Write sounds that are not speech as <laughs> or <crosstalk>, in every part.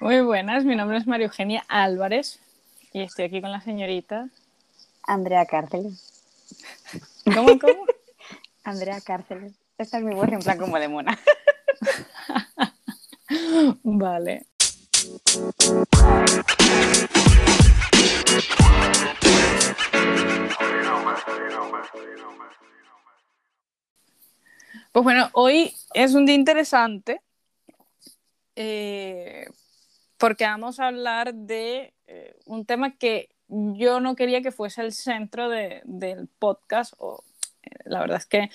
Muy buenas, mi nombre es María Eugenia Álvarez y estoy aquí con la señorita Andrea Cárceles. ¿Cómo, cómo? <laughs> Andrea Cárceles. Esta es mi voz en plan como de mona. <laughs> Vale. Pues bueno, hoy es un día interesante eh, porque vamos a hablar de eh, un tema que yo no quería que fuese el centro de- del podcast, o eh, la verdad es que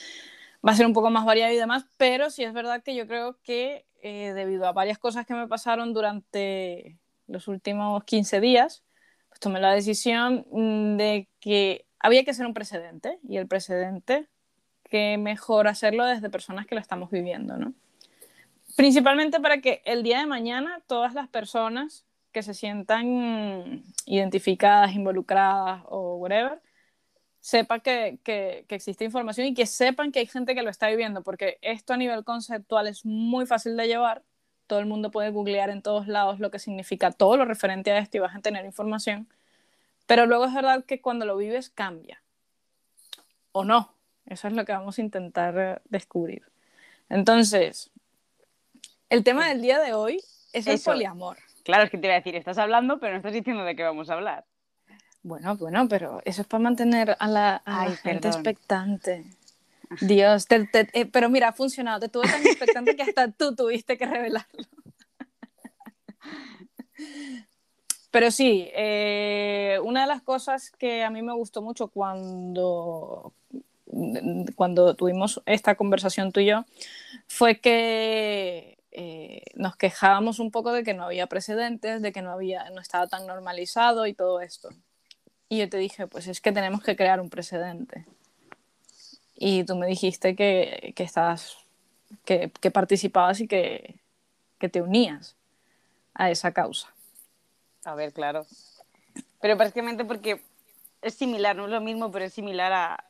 va a ser un poco más variado y demás, pero sí es verdad que yo creo que eh, debido a varias cosas que me pasaron durante los últimos 15 días, pues tomé la decisión mm, de que había que hacer un precedente, y el precedente, que mejor hacerlo desde personas que lo estamos viviendo, ¿no? Principalmente para que el día de mañana todas las personas que se sientan identificadas, involucradas o whatever, sepan que, que, que existe información y que sepan que hay gente que lo está viviendo, porque esto a nivel conceptual es muy fácil de llevar. Todo el mundo puede googlear en todos lados lo que significa todo lo referente a esto y vas a tener información. Pero luego es verdad que cuando lo vives cambia. O no. Eso es lo que vamos a intentar eh, descubrir. Entonces, el tema del día de hoy es el poliamor. Claro, es que te iba a decir, estás hablando, pero no estás diciendo de qué vamos a hablar. Bueno, bueno, pero eso es para mantener a la, a la Ay, gente expectante. Dios, te- te- eh, pero mira, ha funcionado. Te tuve tan <laughs> expectante que hasta tú tuviste que revelarlo. Pero sí, eh, una de las cosas que a mí me gustó mucho cuando, cuando tuvimos esta conversación tú y yo fue que eh, nos quejábamos un poco de que no había precedentes, de que no, había, no estaba tan normalizado y todo esto. Y yo te dije, pues es que tenemos que crear un precedente. Y tú me dijiste que, que estabas, que, que participabas y que, que te unías a esa causa. A ver, claro. Pero básicamente porque es similar, no es lo mismo, pero es similar a,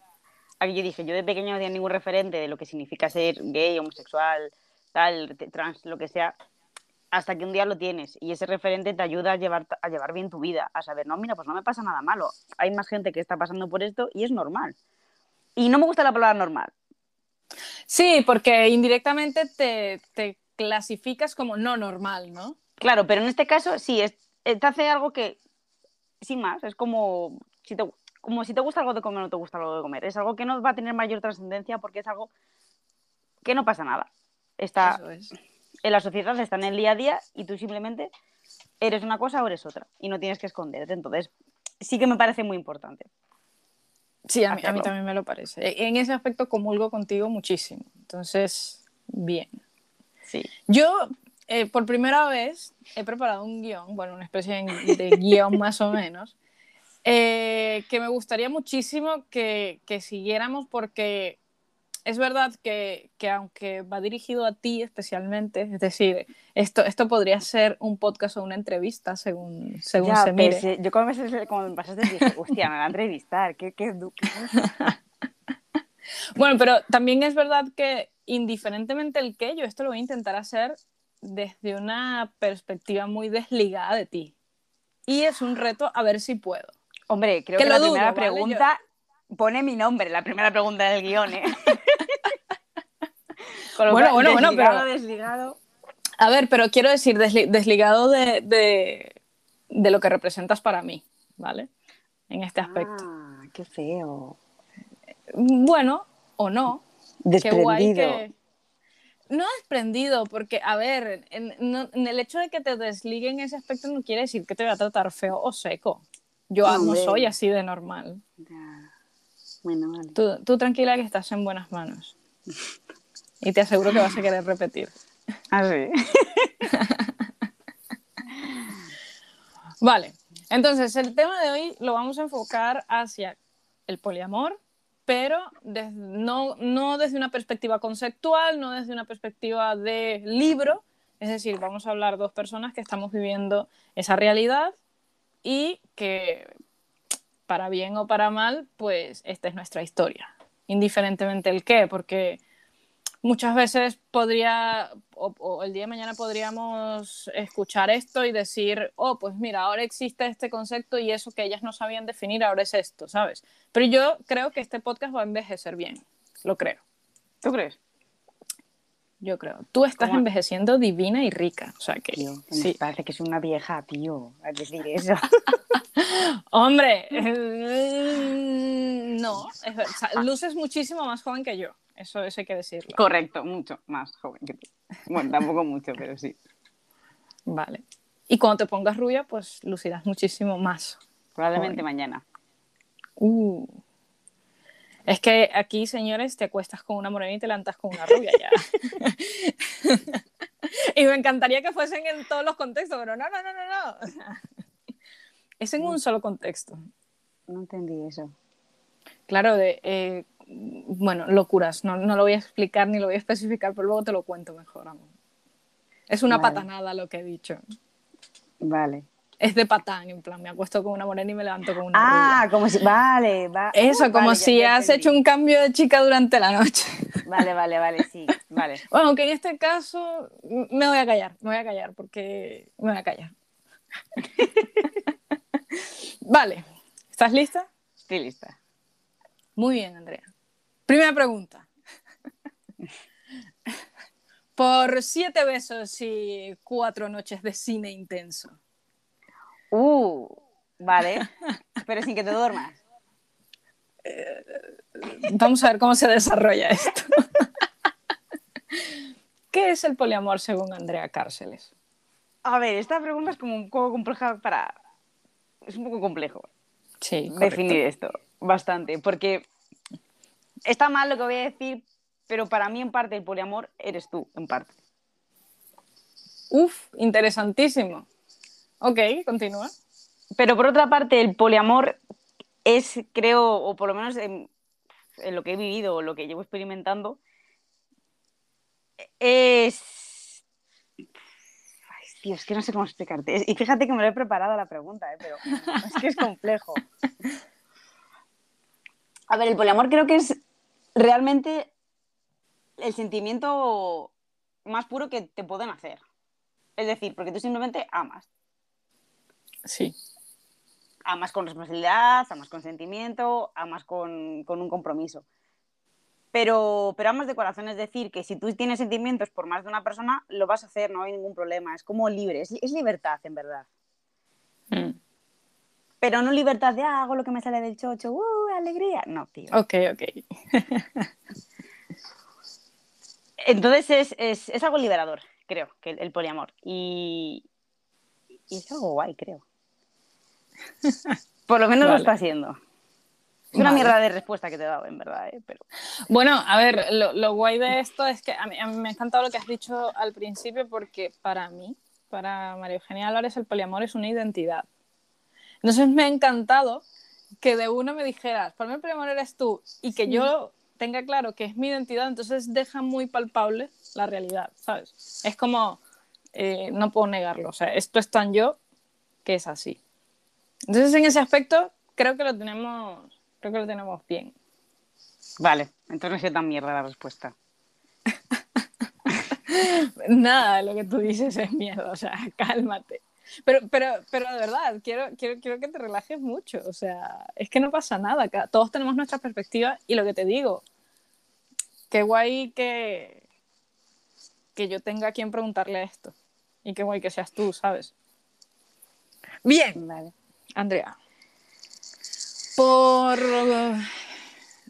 a que yo dije, yo de pequeño no tenía ningún referente de lo que significa ser gay, homosexual, tal, trans, lo que sea, hasta que un día lo tienes y ese referente te ayuda a llevar, a llevar bien tu vida, a saber, no, mira, pues no me pasa nada malo, hay más gente que está pasando por esto y es normal. Y no me gusta la palabra normal, Sí, porque indirectamente te, te clasificas como no normal, ¿no? Claro, pero en este caso sí, es, eh, te hace algo que, sin más, es como si, te, como si te gusta algo de comer o no te gusta algo de comer. Es algo que no va a tener mayor trascendencia porque es algo que no pasa nada. Está Eso es. en la sociedad, está en el día a día y tú simplemente eres una cosa o eres otra y no tienes que esconderte. Entonces, sí que me parece muy importante. Sí, a mí, a mí también me lo parece. E- En ese aspecto comulgo contigo muchísimo. Entonces, bien. Sí. Yo, eh, por primera vez, he preparado un guion, bueno, una especie de, de guion más o menos, eh, que me gustaría muchísimo que, que siguiéramos porque es verdad que, que aunque va dirigido a ti especialmente, es decir, esto, esto podría ser un podcast o una entrevista según, según Ya, se mire. yo cuando me, cuando me pasaste dije, hostia, me va a entrevistar. ¿Qué, qué, <laughs> Bueno, pero también es verdad que indiferentemente el que, yo esto lo voy a intentar hacer desde una perspectiva muy desligada de ti. Y es un reto a ver si puedo. Hombre, creo Que la dudo, primera ¿vale? pregunta pone mi nombre, la primera pregunta del guion, ¿eh? <laughs> Con lo Bueno, cual, bueno, bueno, pero- desligado. A ver, pero quiero decir, desli- desligado de, de- de lo que representas para mí, ¿vale? En este aspecto. Ah, qué feo. Bueno, o no. Qué guay Desprendido. que... No desprendido, porque, a ver, en, no- en el hecho de que te desliguen ese aspecto no quiere decir que te va a tratar feo o seco. Yo No, soy así de normal. Ya. Bueno, vale. Tú, tú tranquila que estás en buenas manos. <laughs> Y te aseguro que vas a querer repetir. Ah, sí. Vale, entonces el tema de hoy lo vamos a enfocar hacia el poliamor, pero no, no desde una perspectiva conceptual, no desde una perspectiva de libro, es decir, vamos a hablar dos personas que estamos viviendo esa realidad y que para bien o para mal, pues esta es nuestra historia, indiferentemente el qué, porque muchas veces podría, o, el día de mañana podríamos escuchar esto y decir, oh, pues mira, ahora existe este concepto y eso que ellas no sabían definir, ahora es esto, ¿sabes? Pero yo creo que este podcast va a envejecer bien, lo creo. ¿Tú crees? Yo creo. Tú estás envejeciendo divina y rica, o sea que... sí. Parece que es una vieja, tío, a decir eso. <laughs> Hombre, eh, no, luces muchísimo más joven que yo. Eso, hay que decirlo. Correcto, mucho más joven que tú. Bueno, tampoco mucho, pero sí. Vale. Y cuando te pongas rubia, pues lucirás muchísimo más. Probablemente mañana. Uh. Es que aquí, señores, te acuestas con una morena y te levantas con una rubia ya. <laughs> y me encantaría que fuesen en todos los contextos, pero no, no, no, no, no. <laughs> es en un solo contexto. No entendí eso. Claro, de eh, bueno, locuras, no, no, lo voy a explicar ni lo voy a especificar, pero luego te lo cuento mejor, amor. Es una patanada lo que he dicho. Vale. Es de patán, en plan, me acuesto con una morena y me levanto con una Ah, como si, vale, va. Eso, como si has hecho un cambio de chica durante la noche. <laughs> Vale, vale, vale, sí, vale. Bueno, aunque en este caso me voy a callar, me voy a callar, porque me voy a callar. <laughs> vale, ¿estás lista? Estoy lista. Muy bien, Andrea. Primera pregunta. Por siete besos y cuatro noches de cine intenso. Uh, vale. Pero sin que te duermas. Eh, vamos a ver cómo se desarrolla esto. ¿Qué es el poliamor según Andrea Cárceles? A ver, esta pregunta es como un poco compleja para. Es un poco complejo. Sí. Definir esto. Bastante. Porque está mal lo que voy a decir, pero para mí en parte el poliamor eres tú, en parte. Uf, interesantísimo. Ok, continúa. Pero por otra parte, el poliamor es, creo, o por lo menos en, lo que he vivido o lo que llevo experimentando, es... Ay, tío, es que no sé cómo explicarte. Y fíjate que me lo he preparado la pregunta, ¿eh? pero <laughs> es que es complejo. <laughs> A ver, el poliamor creo que es realmente el sentimiento más puro que te pueden hacer. Es decir, porque tú simplemente amas. Sí. Amas con responsabilidad, amas con sentimiento, amas con, un compromiso. Pero, pero amas de corazón, es decir, que si tú tienes sentimientos por más de una persona, lo vas a hacer, no hay ningún problema. Es como libre, es, libertad, en verdad. Mm. Pero no libertad de ah, hago lo que me sale del chocho, ¡uh, alegría! No, tío. Ok, ok. <laughs> Entonces es, algo liberador, creo, que el, poliamor. Y, es algo guay, creo. Por lo menos lo está haciendo. Es una mierda de respuesta que te he dado, en verdad, ¿eh? Pero... Bueno, a ver, lo, guay de esto es que a mí, me ha encantado lo que has dicho al principio porque para mí, para María Eugenia Álvarez, el poliamor es una identidad. Entonces me ha encantado que de uno me dijeras, para mí el poliamor eres tú y que yo tenga claro que es mi identidad, entonces deja muy palpable la realidad, ¿sabes? Es como, eh, no puedo negarlo, o sea, esto es tan yo que es así. Entonces en ese aspecto creo que lo tenemos, creo que lo tenemos bien. Vale, entonces no es tan mierda la respuesta. <laughs> Nada, lo que tú dices es miedo, o sea, cálmate. Pero, pero, pero de verdad, quiero, quiero, quiero que te relajes mucho. O sea, es que no pasa nada. Todos tenemos nuestra perspectiva y lo que te digo, qué guay que, que yo tenga a quien preguntarle esto. Y qué guay que seas tú, ¿sabes? Bien, vale. Andrea. Por.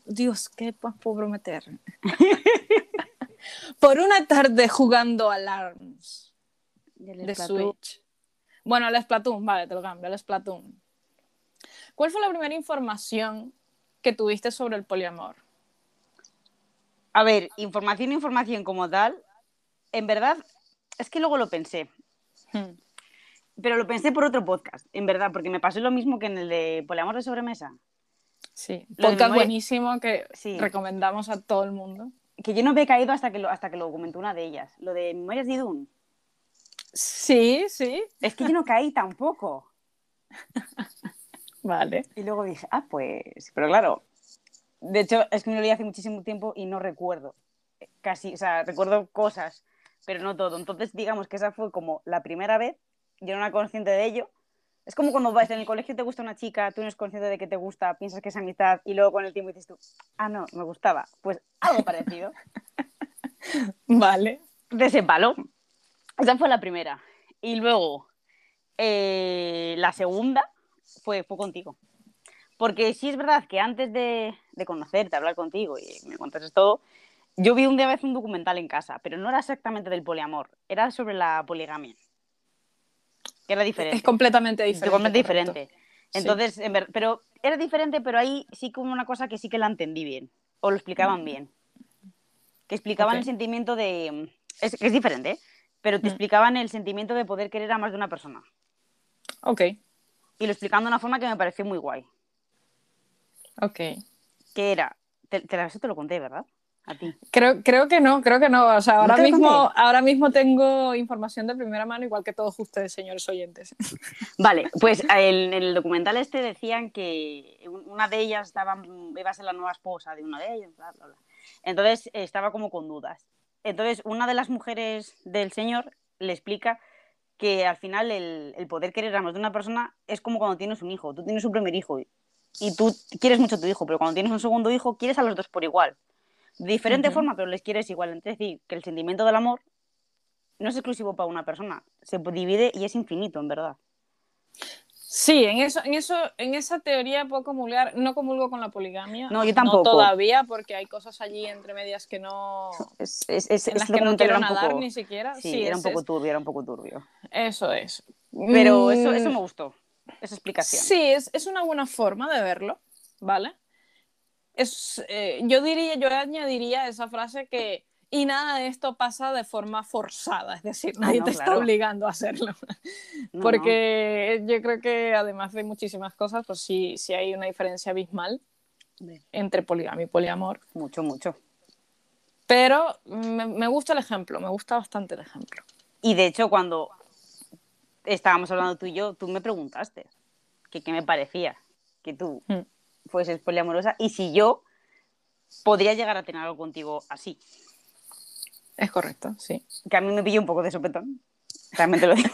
Dios, ¿qué puedo prometer? <laughs> Por una tarde jugando Alarms de Switch. Bueno, el Splatoon, vale, te lo cambio, el Splatoon. ¿Cuál fue la primera información que tuviste sobre el poliamor? A ver, información, información como tal, en verdad, es que luego lo pensé. Hmm. Pero lo pensé por otro podcast, en verdad, porque me pasó lo mismo que en el de poliamor de sobremesa. Sí, podcast buenísimo que recomendamos a todo el mundo. Que yo no había caído hasta que lo, hasta que lo comentó una de ellas, lo de Memorias de Idun. Sí, sí. Es que yo no caí tampoco. <laughs> vale. Y luego dije, ah, pues, pero claro, de hecho es que me lo leí hace muchísimo tiempo y no recuerdo casi, o sea, recuerdo cosas, pero no todo. Entonces, digamos que esa fue como la primera vez, yo no era consciente de ello. Es como cuando vas en el colegio te gusta una chica, tú no eres consciente de que te gusta, piensas que es amistad y luego con el tiempo dices tú, ah, no, me gustaba. Pues algo parecido. <laughs> Vale. De ese palo. Esa fue la primera. Y luego, eh, la segunda fue, fue contigo. Porque sí es verdad que antes de, de conocerte, hablar contigo y me contaste todo, yo vi un día vez un documental en casa, pero no era exactamente del poliamor, era sobre la poligamia. Que era diferente. Es completamente diferente. Totalmente correcto. diferente. Entonces, en ver- pero era diferente, pero ahí sí como una cosa que sí que la entendí bien, o lo explicaban bien. Que explicaban el sentimiento de... Es, que es diferente, ¿eh? Pero te Mm. explicaban el sentimiento de poder querer a más de una persona. Ok, Y lo explicaban de una forma que me pareció muy guay. ok. Que era... Te, te, eso te lo conté, ¿verdad? A ti. Creo, creo que no, creo que no. O sea, ahora mismo, ahora mismo tengo información de primera mano, igual que todos ustedes, señores oyentes. <laughs> Vale, pues en el documental este decían que un- una de ellas estaba, iba a ser la nueva esposa de una de ellas, bla, bla, bla. Entonces estaba como con dudas. Entonces una de las mujeres del señor le explica que al final el, el poder querer a más de una persona es como cuando tienes un hijo. Tú tienes un primer hijo y, y tú quieres mucho a tu hijo, pero cuando tienes un segundo hijo quieres a los dos por igual. De diferente forma, pero les quieres igual. Es decir, que el sentimiento del amor no es exclusivo para una persona, se divide y es infinito, en verdad. Sí, en eso, en eso, en esa teoría puedo comulgar, no comulgo con la poligamia. No, yo tampoco. todavía, porque hay cosas allí entre medias que no. Es, es, es, en las que no quiero nadar poco- ni siquiera. Sí, Sí, era un poco turbio, era un poco turbio. Eso es. Pero eso, Mm, eso me gustó, esa explicación. Sí, es, es una buena forma de verlo, ¿vale? Es, eh, yo diría, yo añadiría esa frase que y nada de esto pasa de forma forzada, es decir, nadie no, te está claro. obligando a hacerlo. No, Porque yo creo que además de muchísimas cosas, pues sí, sí hay una diferencia abismal no. entre poligamia y poliamor. Mucho, mucho. Pero me, me gusta el ejemplo, me gusta bastante el ejemplo. Y de hecho, cuando estábamos hablando tú y yo, tú me preguntaste que qué me parecía que tú Mm. fueses poliamorosa y si yo podría llegar a tener algo contigo así. Es correcto, sí. Que a mí me pilló un poco de sopetón. También te lo digo.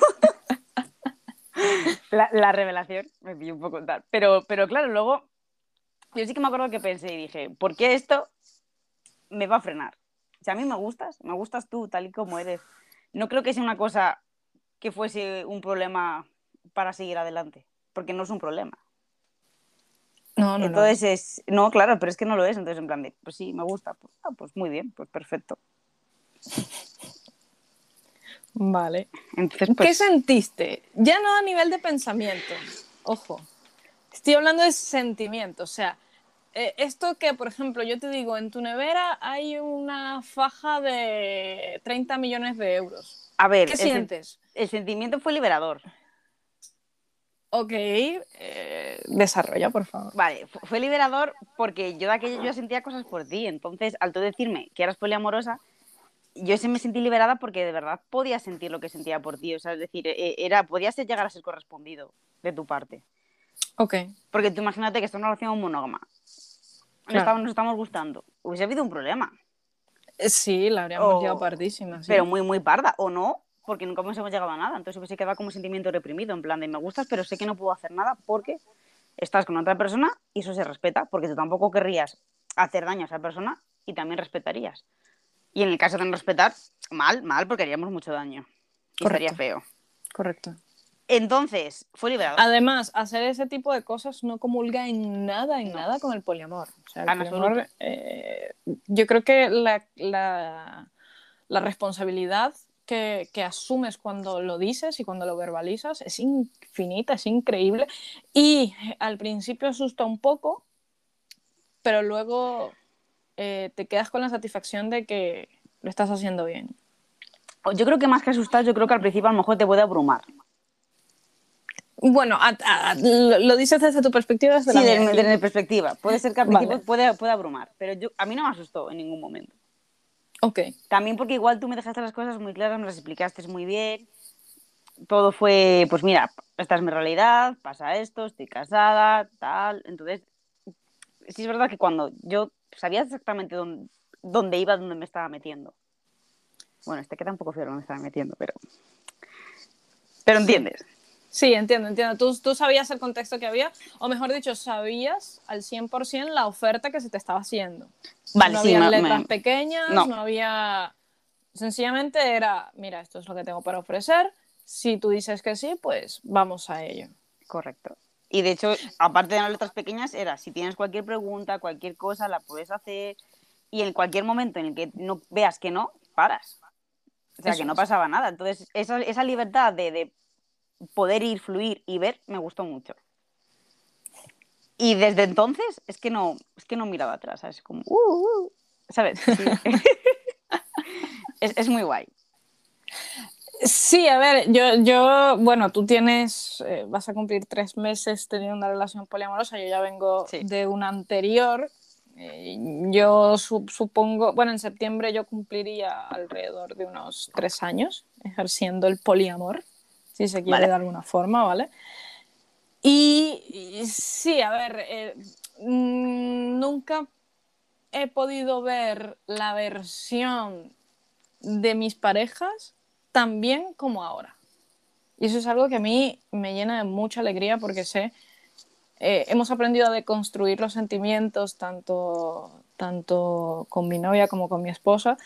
<laughs> la, la revelación me pilló un poco tal. Pero, pero claro, luego yo sí que me acuerdo que pensé y dije, ¿por qué esto me va a frenar? Si a mí me gustas, me gustas tú tal y como eres. No creo que sea una cosa que fuese un problema para seguir adelante, porque no es un problema. No, no, no. Entonces es, no, claro, pero es que no lo es. Entonces en plan de, pues sí, me gusta, pues, ah, pues muy bien, pues perfecto. Vale. Entonces, ¿Qué pues, sentiste? Ya no a nivel de pensamiento, ojo. Estoy hablando de sentimiento, o sea, eh, esto que, por ejemplo, yo te digo, en tu nevera hay una faja de 30 millones de euros. a ver, ¿Qué el sen- sientes? el sentimiento fue liberador. Ok, eh, desarrolla, por favor. Vale, fu- fue liberador porque yo de aquello yo sentía cosas por ti. Entonces, al tú decirme que eras poliamorosa, yo sí me sentí liberada porque de verdad podía sentir lo que sentía por ti. O sea, es decir, e- era, podía ser llegar a ser correspondido de tu parte. Ok, Porque tú imagínate que está una relación monógama. Nos, Claro. estamos, nos estamos gustando. Hubiese habido un problema. Eh, sí, la habríamos O- llevado pardísima. sí. Pero muy, muy parda. O no, porque nunca hemos llegado a nada. Entonces hubiese quedado como un sentimiento reprimido. En plan de me gustas, pero sé que no puedo hacer nada porque estás con otra persona y eso se respeta. Porque tú tampoco querrías hacer daño a esa persona y también respetarías. Y en el caso de no respetar, mal, mal, porque haríamos mucho daño. Y Correcto. estaría feo. Correcto. Entonces, fue liberador. Además, hacer ese tipo de cosas no comulga en nada, en No. nada con el poliamor. O sea, el poliamor, eh, yo creo que la, la- la responsabilidad que, que asumes cuando lo dices y cuando lo verbalizas es infinita, es increíble. Y al principio asusta un poco, pero luego eh, te quedas con la satisfacción de que lo estás haciendo bien. Yo creo que más que asustar, yo creo que al principio a lo mejor te puede abrumar. Bueno, a- a- lo lo dices desde tu perspectiva, desde Sí, desde, mi perspectiva. Puede ser que al Vale. principio puede, puede abrumar, pero yo, a mí no me asustó en ningún momento. Ok. También porque igual tú me dejaste las cosas muy claras, me las explicaste muy bien. Todo fue, pues mira, esta es mi realidad, pasa esto, estoy casada, tal. Entonces, sí es verdad que cuando yo sabía exactamente dónde, dónde iba, dónde me estaba metiendo. Bueno, este queda un poco feo dónde me estaba metiendo, pero... Pero entiendes. Sí, entiendo, entiendo. ¿Tú, tú sabías el contexto que había, o mejor dicho, sabías al 100% la oferta que se te estaba haciendo. Vale, no sí, había letras me- pequeñas, no. no. había... Sencillamente era, mira, esto es lo que tengo para ofrecer. Si tú dices que sí, pues vamos a ello. Correcto. Y de hecho, aparte de las letras pequeñas, era si tienes cualquier pregunta, cualquier cosa, la puedes hacer. Y en cualquier momento en el que no veas que no, paras. O sea, Eso que no pasaba nada. Entonces, esa, esa libertad de, de poder ir, fluir y ver, me gustó mucho. Y desde entonces es que no, es que no miraba atrás, ¿sabes? Como, uh, uh, ¿sabes? Sí. <laughs> <laughs> es, es muy guay. Sí, a ver, yo, yo bueno, tú tienes, eh, vas a cumplir tres meses teniendo una relación poliamorosa, yo ya vengo Sí. de una anterior. Eh, yo su- supongo, bueno, en septiembre yo cumpliría alrededor de unos tres años ejerciendo el poliamor, si se quiere Vale. de alguna forma, ¿vale? Y, y sí, a ver, eh, mm, nunca he podido ver la versión de mis parejas tan bien como ahora. Y eso es algo que a mí me llena de mucha alegría porque sé, eh, hemos aprendido a deconstruir los sentimientos tanto, tanto con mi novia como con mi esposa.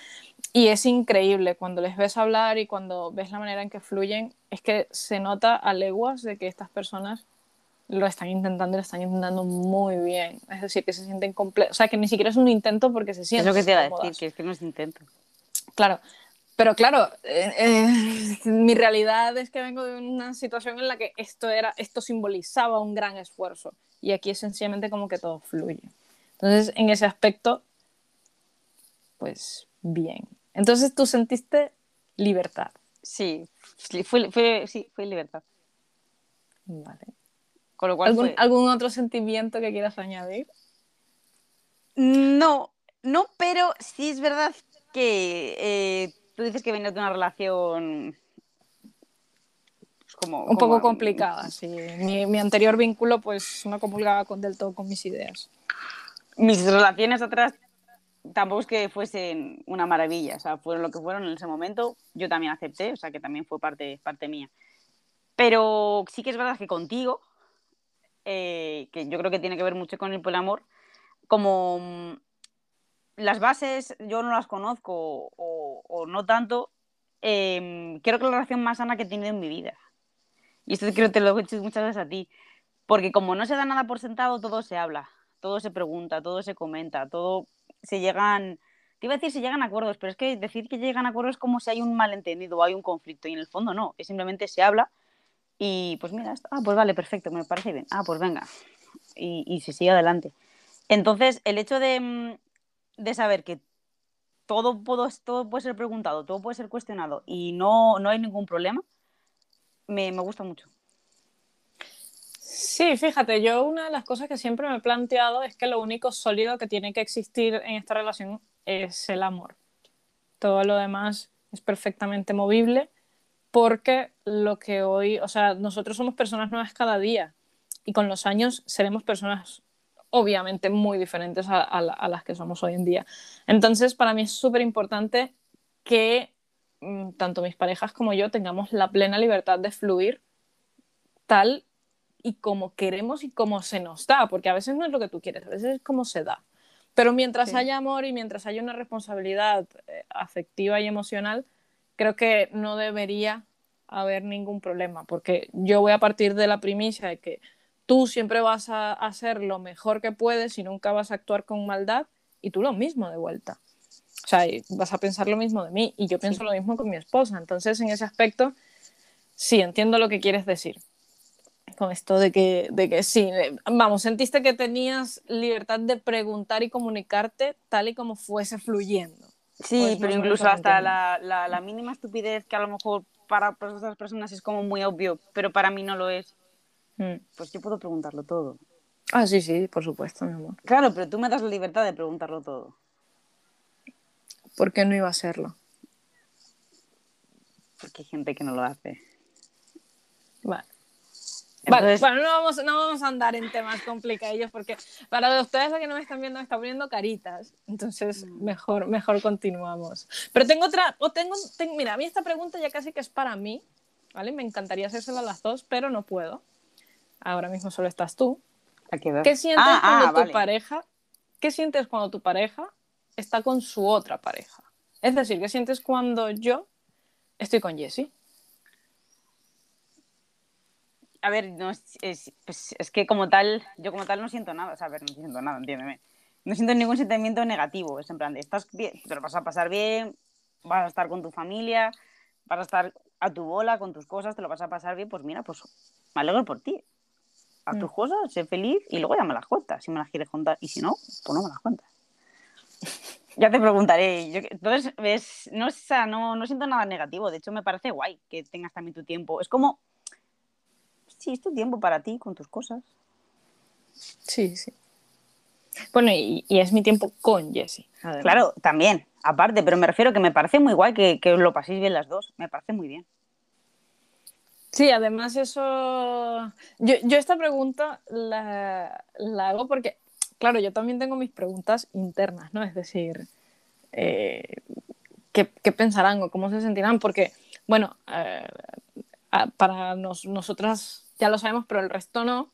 Y es increíble cuando les ves hablar y cuando ves la manera en que fluyen, es que se nota a leguas de que estas personas lo están intentando y lo están intentando muy bien. Es decir, que se sienten completos. O sea, que ni siquiera es un intento porque se Es sienten lo que te iba a decir, que es que no es intento. Claro, pero claro, eh, eh, mi realidad es que vengo de una situación en la que esto era, esto simbolizaba un gran esfuerzo y aquí es sencillamente como que todo fluye. Entonces, en ese aspecto, pues bien. Entonces, tú sentiste libertad. Sí, sí, fue, fue, sí, fue libertad. Vale. Con lo cual ¿Algún, fue- ¿Algún otro sentimiento que quieras añadir? No, no, pero sí es verdad que eh, tú dices que venías de una relación pues, como, Un como- poco complicada, sí. Mi, mi anterior vínculo, pues, no comulgaba con, del todo con mis ideas. Mis relaciones atrás tampoco es que fuesen una maravilla, o sea, fueron lo que fueron en ese momento. Yo también acepté, o sea, que también fue parte, parte mía. Pero sí que es verdad que contigo, eh, que yo creo que tiene que ver mucho con el poliamor, como mm, las bases yo no las conozco o, no tanto, eh, creo que la relación más sana que he tenido en mi vida. Y esto creo que te lo he dicho muchas veces a ti. Porque como no se da nada por sentado, todo se habla, todo se pregunta, todo se comenta, todo se llegan... Te iba a decir se llegan acuerdos, pero es que decir que llegan acuerdos es como si hay un malentendido o hay un conflicto. Y en el fondo no, es simplemente se habla y pues mira, ah, pues vale, perfecto, me parece bien. Ah, pues venga. Y, y se sigue adelante. Entonces, el hecho de, mm, de saber que todo, puede ser preguntado, todo puede ser cuestionado y no, no hay ningún problema, me, me gusta mucho. Sí, fíjate, yo una de las cosas que siempre me he planteado es que lo único sólido que tiene que existir en esta relación es el amor. Todo lo demás es perfectamente movible porque lo que hoy, o sea, nosotros somos personas nuevas cada día y con los años seremos personas obviamente muy diferentes a, a la- a las que somos hoy en día. Entonces, para mí es súper importante que mm, tanto mis parejas como yo tengamos la plena libertad de fluir tal y como queremos y como se nos da, porque a veces no es lo que tú quieres, a veces es como se da. Pero mientras Sí. haya amor y mientras haya una responsabilidad eh, afectiva y emocional, creo que no debería haber ningún problema, porque yo voy a partir de la primicia de que tú siempre vas a hacer lo mejor que puedes y nunca vas a actuar con maldad, y tú lo mismo de vuelta. O sea, vas a pensar lo mismo de mí, y yo pienso Sí. lo mismo con mi esposa. Entonces, en ese aspecto, sí, entiendo lo que quieres decir con esto de que, de que sí, eh, vamos, sentiste que tenías libertad de preguntar y comunicarte tal y como fuese fluyendo. Sí, Pues pero incluso hasta la, la- la mínima estupidez que a lo mejor para otras personas es como muy obvio, pero para mí no lo es, Mm. pues yo puedo preguntarlo todo. Ah, sí, sí, por supuesto, mi amor. Claro, pero tú me das la libertad de preguntarlo todo. ¿Por qué no iba a serlo? Porque hay gente que no lo hace. Vale. Vale, bueno, no vamos, no vamos a andar en temas complicados porque para ustedes que no me están viendo me están poniendo caritas, entonces mm. mejor, mejor continuamos. Pero tengo otra, o tengo, mira, a mí esta pregunta ya casi que es para mí, ¿vale? Me encantaría hacérsela a las dos, pero no puedo. Ahora mismo solo estás tú. ¿Qué sientes ah, ah, cuando tu pareja, qué sientes cuando tu pareja está con su otra pareja? Es decir, ¿qué sientes cuando yo estoy con Jessie? a ver, no, es, pues, es, que como tal, yo como tal no siento nada, o sea, a ver, no siento nada, entiéndeme. No siento ningún sentimiento negativo, es en plan de, estás bien, te lo vas a pasar bien, vas a estar con tu familia, vas a estar a tu bola con tus cosas, te lo vas a pasar bien, pues mira, pues me alegro por ti. A tus mm. cosas, sé feliz y luego ya me las cuentas, si me las quieres contar, y si no, pues no me las cuentas. <laughs> ya te preguntaré. entonces, ves, no, o no, no siento nada negativo, de hecho me parece guay que tengas también tu tiempo. Es como sí, es tu tiempo para ti, con tus cosas. Sí, sí. Bueno, y, es mi tiempo con Jessie. Claro, también, aparte, pero me refiero que me parece muy guay que, que lo paséis bien las dos, me parece muy bien. Sí, además eso... Yo, yo esta pregunta la, la, hago porque, claro, yo también tengo mis preguntas internas, ¿no? Es decir, eh, ¿qué, ¿qué, pensarán o cómo se sentirán? Porque, bueno, eh, para nos, nosotras ya lo sabemos, pero el resto no.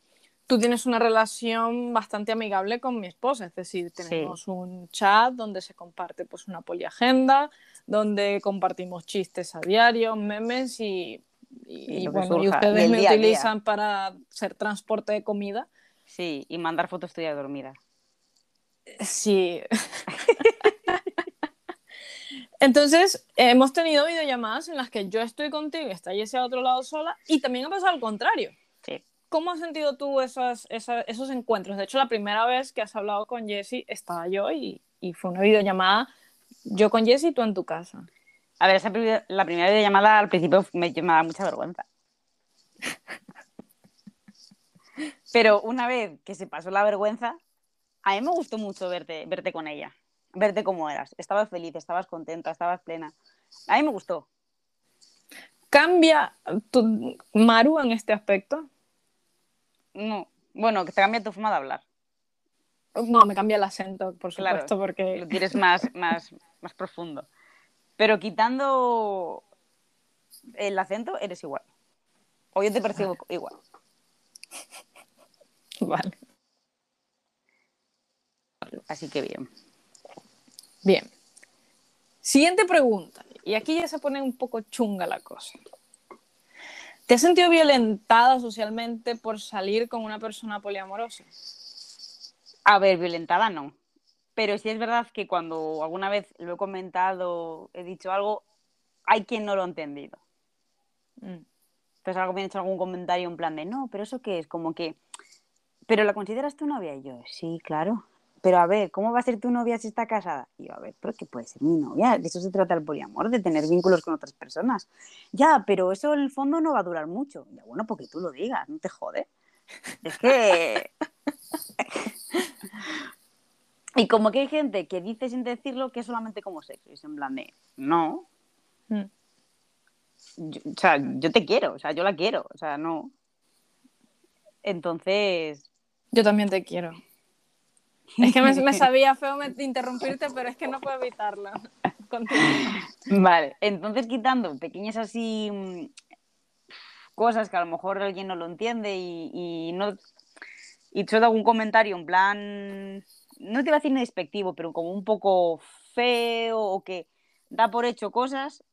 Tú tienes una relación bastante amigable con mi esposa, es decir, tenemos un chat donde se comparte pues una poliagenda, donde compartimos chistes a diario, memes y, y, bueno, y ustedes me utilizan para ser transporte de comida. Sí, y mandar fotos tuyas dormida. Sí. <laughs> Entonces, hemos tenido videollamadas en las que yo estoy contigo y está Jessie a otro lado sola, y también ha pasado al contrario. Sí. ¿Cómo has sentido tú esos encuentros? De hecho, la primera vez que has hablado con Jessie estaba yo y, fue una videollamada, yo con Jessie y tú en tu casa. A ver, esa, la primera videollamada al principio me, me daba mucha vergüenza. Pero una vez que se pasó la vergüenza, a mí me gustó mucho verte, verte con ella verte cómo eras. Estabas feliz, estabas contenta, estabas plena. A mí me gustó. ¿Cambia tu Maru en este aspecto? No. Bueno, que te cambia tu forma de hablar. No, me cambia el acento, por supuesto, porque... Lo tienes más, más, más profundo. Pero quitando el acento, eres igual. O yo te percibo <laughs> igual. Vale. Así que bien. Bien. Siguiente pregunta. Y aquí ya se pone un poco chunga la cosa. ¿Te has sentido violentada socialmente por salir con una persona poliamorosa? A ver, violentada no. Pero sí es verdad que cuando alguna vez lo he comentado, he dicho algo, hay quien no lo ha entendido. Mm. Entonces algo me han hecho algún comentario en plan de, no, pero eso qué es, como que, pero la consideras tu novia y yo, sí, claro pero a ver, ¿cómo va a ser tu novia si está casada? Y yo, a ver, pero que puede ser mi novia, de eso se trata el poliamor, de tener vínculos con otras personas. Ya, pero eso en el fondo no va a durar mucho. Ya, bueno, porque tú lo digas, no te jode. Es que... <laughs> y como que hay gente que dice sin decirlo que es solamente como sexo, y es en plan de, no. Mm. o sea, yo te quiero, o sea, yo la quiero, o sea, no. Entonces... Yo también te quiero. Es que me, <laughs> sabía feo interrumpirte, pero es que no puedo evitarlo. <laughs> Vale, entonces quitando pequeñas así mm, cosas que a lo mejor alguien no lo entiende y, y no y te algún comentario en plan no te iba a decir despectivo pero como un poco feo o que da por hecho cosas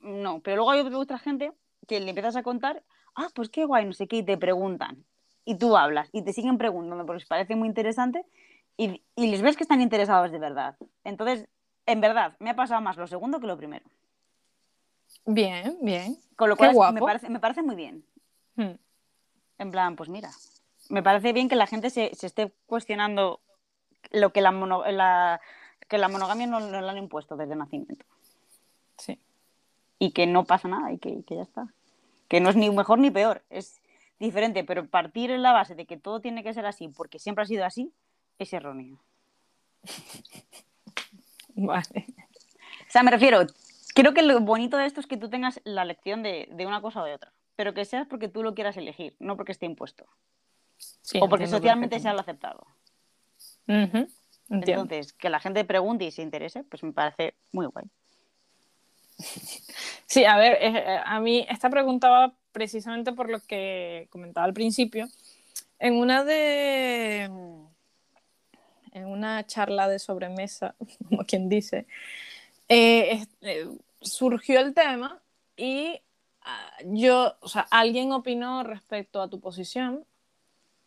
no pero luego hay otra gente que le empiezas a contar ah pues qué guay no sé qué y te preguntan y tú hablas y te siguen preguntando porque les parece muy interesante y, les ves que están interesados de verdad. Entonces, en verdad, me ha pasado más lo segundo que lo primero. Bien, bien. Con lo cual Me, parece, me parece muy bien. Hmm. En plan, pues mira, me parece bien que la gente se, esté cuestionando lo que la, que la monogamia no, no la han impuesto desde nacimiento. Sí. Y que no pasa nada y que, que ya está. Que no es ni mejor ni peor, es diferente, pero partir en la base de que todo tiene que ser así porque siempre ha sido así, es erróneo. <laughs> Vale. O sea, me refiero, creo que lo bonito de esto es que tú tengas la lección de, una cosa o de otra. pero que seas porque tú lo quieras elegir, no porque esté impuesto. Sí, o porque socialmente sea lo aceptado. Entonces, que la gente pregunte y se interese, pues me parece muy guay. <laughs> Sí, a ver, eh, a mí esta pregunta va precisamente por lo que comentaba al principio. En una de. En una charla de sobremesa, <laughs> como quien dice, eh, eh, surgió el tema y ah, yo, o sea, alguien opinó respecto a tu posición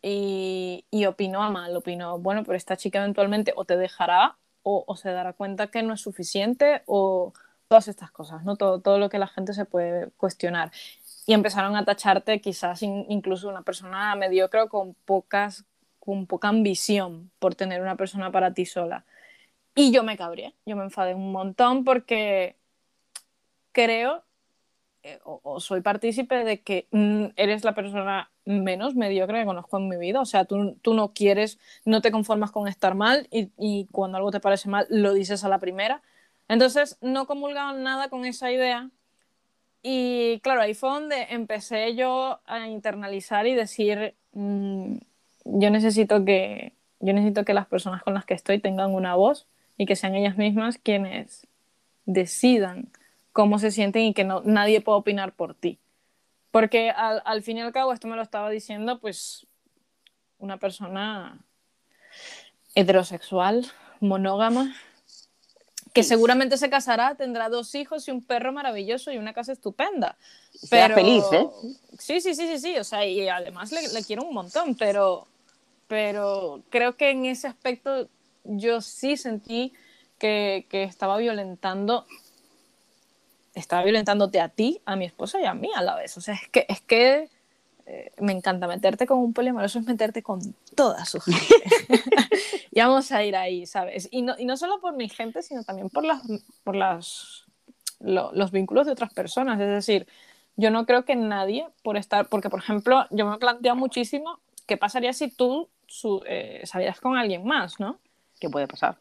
y, y opinó a mal, opinó, bueno, pero esta chica eventualmente o te dejará o, se dará cuenta que no es suficiente o todas estas cosas, ¿no? Todo, todo lo que la gente se puede cuestionar. Y empezaron a tacharte quizás in- incluso una persona mediocre con, pocas, con poca ambición por tener una persona para ti sola. Y yo me cabré, yo me enfadé un montón porque creo eh, o, o soy partícipe de que mm, eres la persona menos mediocre que conozco en mi vida. O sea, tú, tú no quieres, no te conformas con estar mal y, y cuando algo te parece mal lo dices a la primera. Entonces, no comulgaba nada con esa idea. Y claro, ahí fue donde empecé yo a internalizar y decir, mm, yo necesito que, yo necesito que las personas con las que estoy tengan una voz y que sean ellas mismas quienes decidan cómo se sienten y que no, nadie puede opinar por ti. Porque al, al fin y al cabo, esto me lo estaba diciendo pues una persona heterosexual, monógama, que seguramente se casará, tendrá dos hijos y un perro maravilloso y una casa estupenda. Sea feliz, ¿eh? Sí, sí, sí, sí, sí, o sea, y además le, le quiero un montón, pero, pero creo que en ese aspecto yo sí sentí que, que estaba violentando estaba violentándote a ti, a mi esposa y a mí a la vez. O sea, es que, es que eh, me encanta meterte con un poliamoroso, es meterte con toda su gente. <laughs> <laughs> y vamos a ir ahí, ¿sabes? Y no, y no solo por mi gente, sino también por, las, por las, lo- los vínculos de otras personas. Es decir, yo no creo que nadie, por estar, porque por ejemplo, yo me he planteado muchísimo qué pasaría si tú su- eh, salieras con alguien más, ¿no? ¿Qué puede pasar?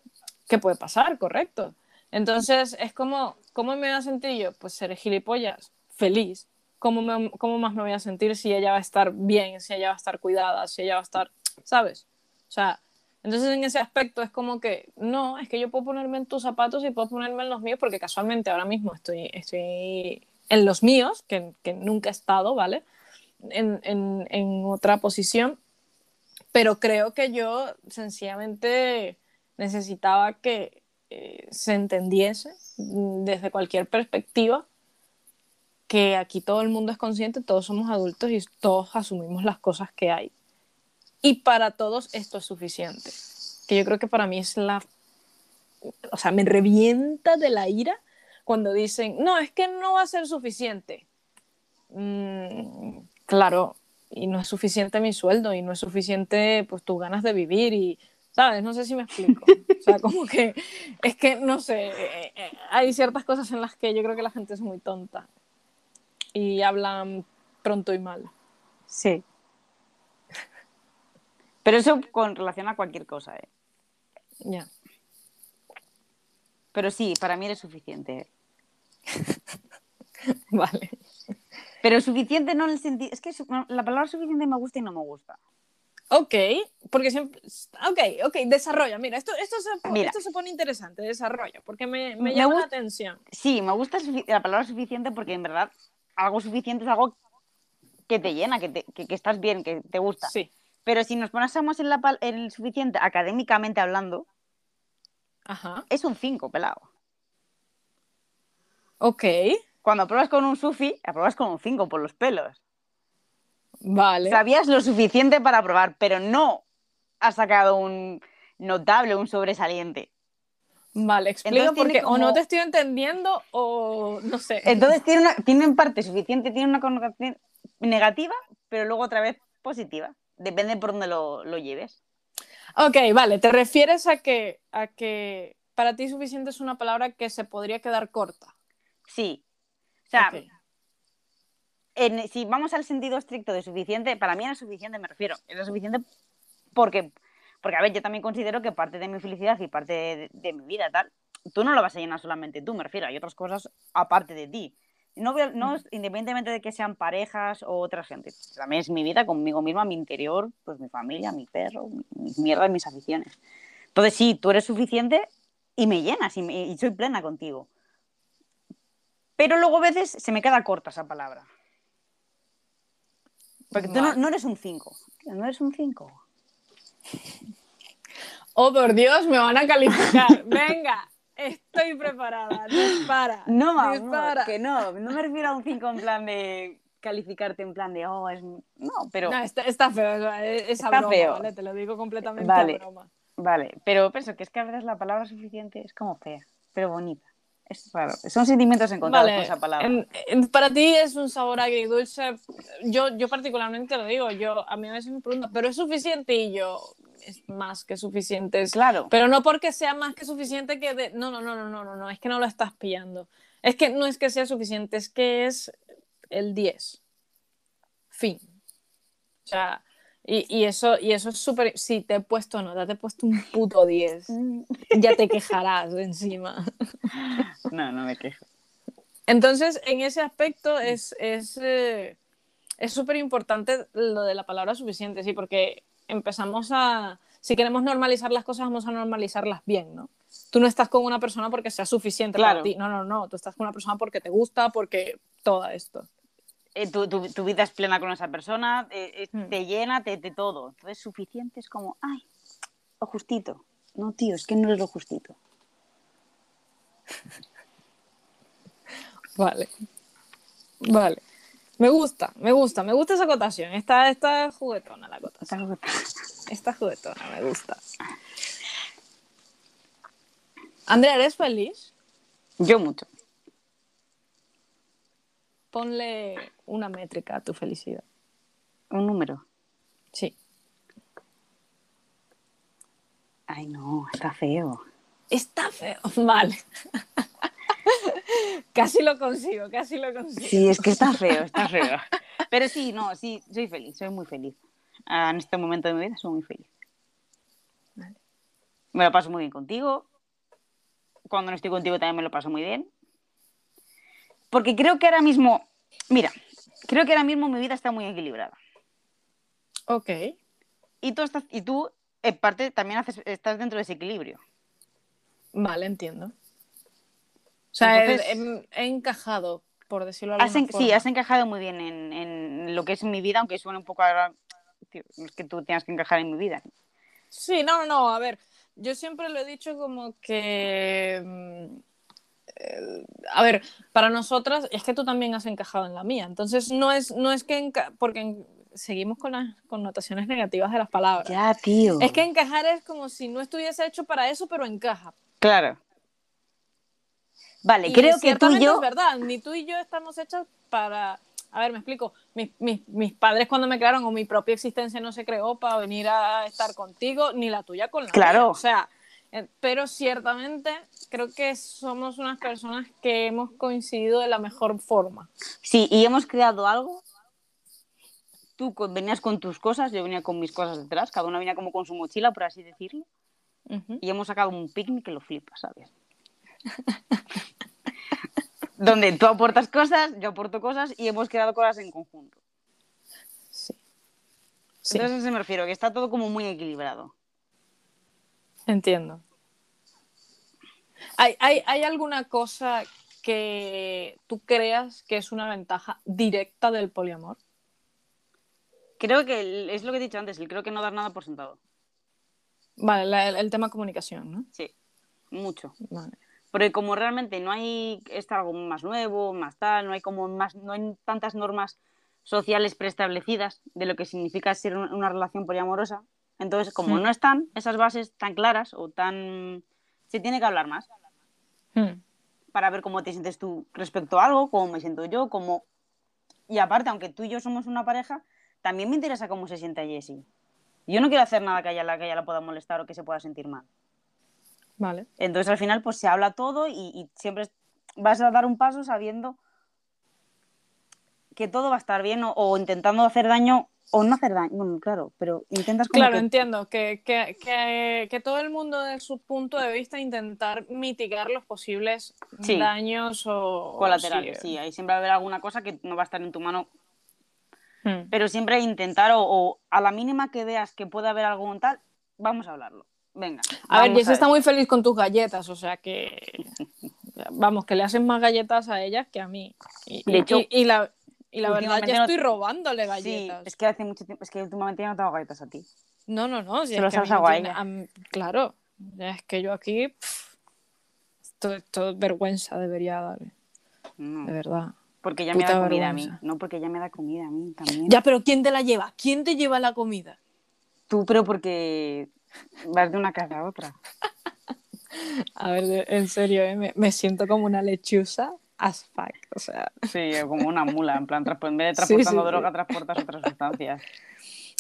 ¿Qué puede pasar? Correcto. Entonces, es como, ¿cómo me voy a sentir yo? Pues seré gilipollas, feliz. ¿Cómo, me- ¿Cómo más me voy a sentir si ella va a estar bien, si ella va a estar cuidada, si ella va a estar, ¿sabes? O sea, entonces en ese aspecto es como que, no, es que yo puedo ponerme en tus zapatos y puedo ponerme en los míos porque casualmente ahora mismo estoy, estoy en los míos, que, que nunca he estado, ¿vale? En, en, en otra posición, pero creo que yo sencillamente necesitaba que eh, se entendiese mm, desde cualquier perspectiva que aquí todo el mundo es consciente, todos somos adultos y todos asumimos las cosas que hay. Y para todos esto es suficiente. Que yo creo que para mí es la... O sea, me revienta de la ira cuando dicen, no, es que no va a ser suficiente. Mm, claro, y no es suficiente mi sueldo y no es suficiente pues tus ganas de vivir y, ¿sabes? No sé si me explico. <laughs> Sea, <laughs> como que es que, no sé, eh, eh, hay ciertas cosas en las que yo creo que la gente es muy tonta y hablan pronto y mal. Sí. Pero eso con relación a cualquier cosa, ¿eh? Ya. Pero sí, para mí eres suficiente. <laughs> Vale. Pero suficiente no en el sentido... Es que la palabra suficiente me gusta y no me gusta. Ok, porque siempre... Ok, ok, desarrolla. Mira, esto, esto, se, Mira. esto se pone interesante, desarrolla, porque me, me Me llama la atención. Sí, me gusta la palabra suficiente porque en verdad algo suficiente es algo que te llena, que, te- que, que estás bien, que te gusta. Sí. Pero si nos ponásemos en, la, pal- en el suficiente académicamente hablando, Ajá. es un 5, pelado. Ok, Cuando apruebas con un sufi, apruebas con un 5 por los pelos. Vale. Sabías lo suficiente para aprobar, pero no has sacado un notable, un sobresaliente. Vale, tiene porque o no te estoy entendiendo o no sé. Entonces tiene, una, tiene en parte suficiente, tiene una connotación negativa, pero luego otra vez positiva. Depende por dónde lo, lo lleves. Ok, vale, te refieres a que, a que para ti suficiente es una palabra que se podría quedar corta. Sí. O sea. En- si vamos al sentido estricto de suficiente, para mí era suficiente, me refiero. Era suficiente porque, porque, a ver, yo también considero que parte de mi felicidad y parte de, de mi vida, tal, tú no lo vas a llenar solamente tú, me refiero. Hay otras cosas aparte de ti. No, no es- independientemente de que sean parejas o otra gente. También es mi vida conmigo misma, mi interior, pues mi familia, mi perro, mi- mis mierdas, mis aficiones. Entonces sí, tú eres suficiente y me llenas y, me- y soy plena contigo. Pero luego a veces se me queda corta esa palabra. Porque tú no, no eres un 5. No eres un 5. Oh, por Dios, me van a calificar. <laughs> Venga, estoy preparada. Dispara. No, mamá, dispara. que no. No me refiero a un 5 en plan de calificarte en plan de, oh, es... No, pero... No, está, está feo, esa- esa Está broma, feo. ¿vale? Te lo digo completamente Vale. a broma. Vale, pero pienso que es que a veces la palabra suficiente es como fea, pero bonita. Es raro. Son sentimientos encontrados Vale, con esa palabra. en- en- para ti es un sabor agridulce. Yo, yo particularmente lo digo, yo, a mí a veces me preguntan, ¿pero es suficiente? Y yo, es más que suficiente. Claro. Pero no porque sea más que suficiente que de... No, no, no, no, no, no, no, es que no lo estás pillando. Es que no es que sea suficiente, es que es el 10. Fin. O sea, y, y eso, y eso es súper... Si te he puesto nota, te he puesto un <laughs> puto 10. Mm. Ya te quejarás encima. <laughs> No, no me quejo. Entonces, en ese aspecto es es eh, es súper importante lo de la palabra suficiente, sí, porque empezamos a, si queremos normalizar las cosas, vamos a normalizarlas bien, ¿no? Tú no estás con una persona porque sea suficiente Claro. para ti, no, no, no, tú estás con una persona porque te gusta, porque todo esto. Eh, tu, tu- tu vida es plena con esa persona, eh, eh, Mm. te llena, te, te todo. Entonces, suficiente es como, ay, lo justito. No, tío, es que no es lo justito. <laughs> Vale. Vale. Me gusta, me gusta, me gusta esa acotación. Está, está juguetona la acotación. Está juguetona, me gusta. Andrea, ¿eres feliz? Yo mucho. Ponle una métrica a tu felicidad. Un número. Sí. Ay, no, está feo. Está feo. <laughs> Vale. casi lo consigo, casi lo consigo. Sí, es que está feo, está feo. Pero sí, no, sí, soy feliz, soy muy feliz. Ah, en este momento de mi vida soy muy feliz. Vale. Me lo paso muy bien contigo. Cuando no estoy contigo también me lo paso muy bien. Porque creo que ahora mismo, mira, creo que ahora mismo mi vida está muy equilibrada. Ok. Y tú, estás, y tú en parte, también haces, estás dentro de ese equilibrio. Vale, entiendo. O sea, he- Entonces- he, he encajado, por decirlo de alguna en- forma. sí, has encajado muy bien en, en lo que es mi vida, aunque suene un poco tío, no es que tú tengas que encajar en mi vida. Sí, no, no, no, a ver, yo siempre lo he dicho como que, mm, eh, a ver, para nosotras es que tú también has encajado en la mía, entonces no es, no es que, porque seguimos con las connotaciones negativas de las palabras. Ya, tío. Es que encajar es como si no estuviese hecho para eso, pero encaja. Claro. Vale, Y creo que tú y yo... es verdad, ni tú y yo estamos hechos para... A ver, me explico. Mis, mis- mis padres cuando me crearon o mi propia existencia no se creó para venir a estar contigo, ni la tuya con la Claro. mía. O sea, pero ciertamente creo que somos unas personas que hemos coincidido de la mejor forma. Sí, y hemos creado algo. Tú venías con tus cosas, yo venía con mis cosas detrás, cada una venía como con su mochila, por así decirlo, y hemos sacado un picnic que lo flipas, ¿sabes? <laughs> Donde tú aportas cosas, yo aporto cosas y hemos creado cosas en conjunto. Sí. Sí, Entonces a eso me refiero, que está todo como muy equilibrado. Entiendo. ¿Hay, hay, ¿Hay alguna cosa que tú creas que es una ventaja directa del poliamor? Creo que es lo que he dicho antes, el creo que no dar nada por sentado. Vale, la- el, el tema comunicación, ¿no? Sí, mucho. Vale. Porque como realmente no hay es algo más nuevo, más tal, no hay como más, no hay tantas normas sociales preestablecidas de lo que significa ser un- una relación poliamorosa. Entonces, como no están esas bases tan claras o tan se tiene que hablar más Hmm. para ver cómo te sientes tú respecto a algo, cómo me siento yo, cómo y aparte, aunque tú y yo somos una pareja, también me interesa cómo se siente Jessie. Yo no quiero hacer nada que a ella, la- que ella la pueda molestar o que se pueda sentir mal. Vale. Entonces al final pues se habla todo y, y siempre vas a dar un paso sabiendo que todo va a estar bien o, o intentando hacer daño o no hacer daño, bueno, claro, pero intentas como Claro, que- entiendo que, que, que, que todo el mundo desde su punto de vista intentar mitigar los posibles Sí. daños o colaterales, sí. sí, ahí siempre va a haber alguna cosa que no va a estar en tu mano, Hmm. pero siempre intentar o, o a la mínima que veas que puede haber algún tal, vamos a hablarlo. Venga. A ver, Jess está muy feliz con tus galletas, o sea que. <laughs> Vamos, que le hacen más galletas a ellas que a mí. Y, De hecho, y, y la, y la verdad, ya no- estoy robándole Sí, galletas. es que hace mucho tiempo, es que últimamente ya no te hago galletas a ti. No, no, no. si Se los has a tiene- claro. Es que yo aquí. pff, esto, esto es vergüenza debería darle, No, de verdad. porque ya me puta da comida a mí. vergüenza. No, porque ya me da comida a mí también. Ya, pero ¿quién te la lleva? ¿Quién te lleva la comida? Tú, pero porque vas de una casa a otra. <laughs> A ver, en serio, ¿eh? me, me siento como una lechuza as fuck. O sea, Sí, como una mula, en plan, en vez de Sí, transportando sí, droga, sí. transportas otras sustancias.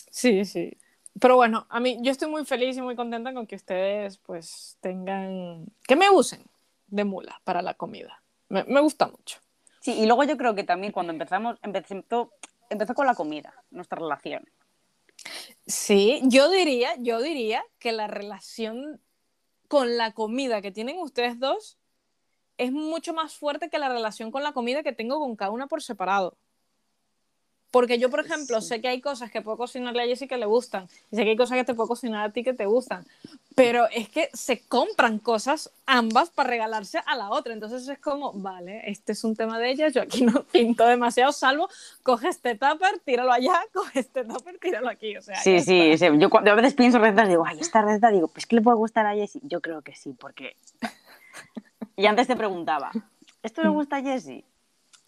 sí, sí. Pero bueno, a mí yo estoy muy feliz y muy contenta con que ustedes pues tengan, que me usen de mula para la comida. Me, me gusta mucho. Sí, y luego yo creo que también cuando empezamos, empezó, empezó con la comida, nuestra relación. Sí, yo diría, yo diría que la relación con la comida que tienen ustedes dos es mucho más fuerte que la relación con la comida que tengo con cada una por separado. Porque yo, por ejemplo, sé que hay cosas que puedo cocinarle a Jessie que le gustan, y sé que hay cosas que te puedo cocinar a ti que te gustan, pero es que se compran cosas ambas para regalarse a la otra. Entonces es como, vale, este es un tema de ellas, yo aquí no <laughs> pinto demasiado, salvo, coge este tupper, tíralo allá, <laughs> coge este tupper, tíralo aquí. O sea, Sí, sí, sí. Yo cuando a veces pienso recetas digo, ay, esta receta, digo, pues ¿qué le puede gustar a Jessie? Yo creo que sí, porque... Y antes te preguntaba, ¿esto le gusta a Jessie?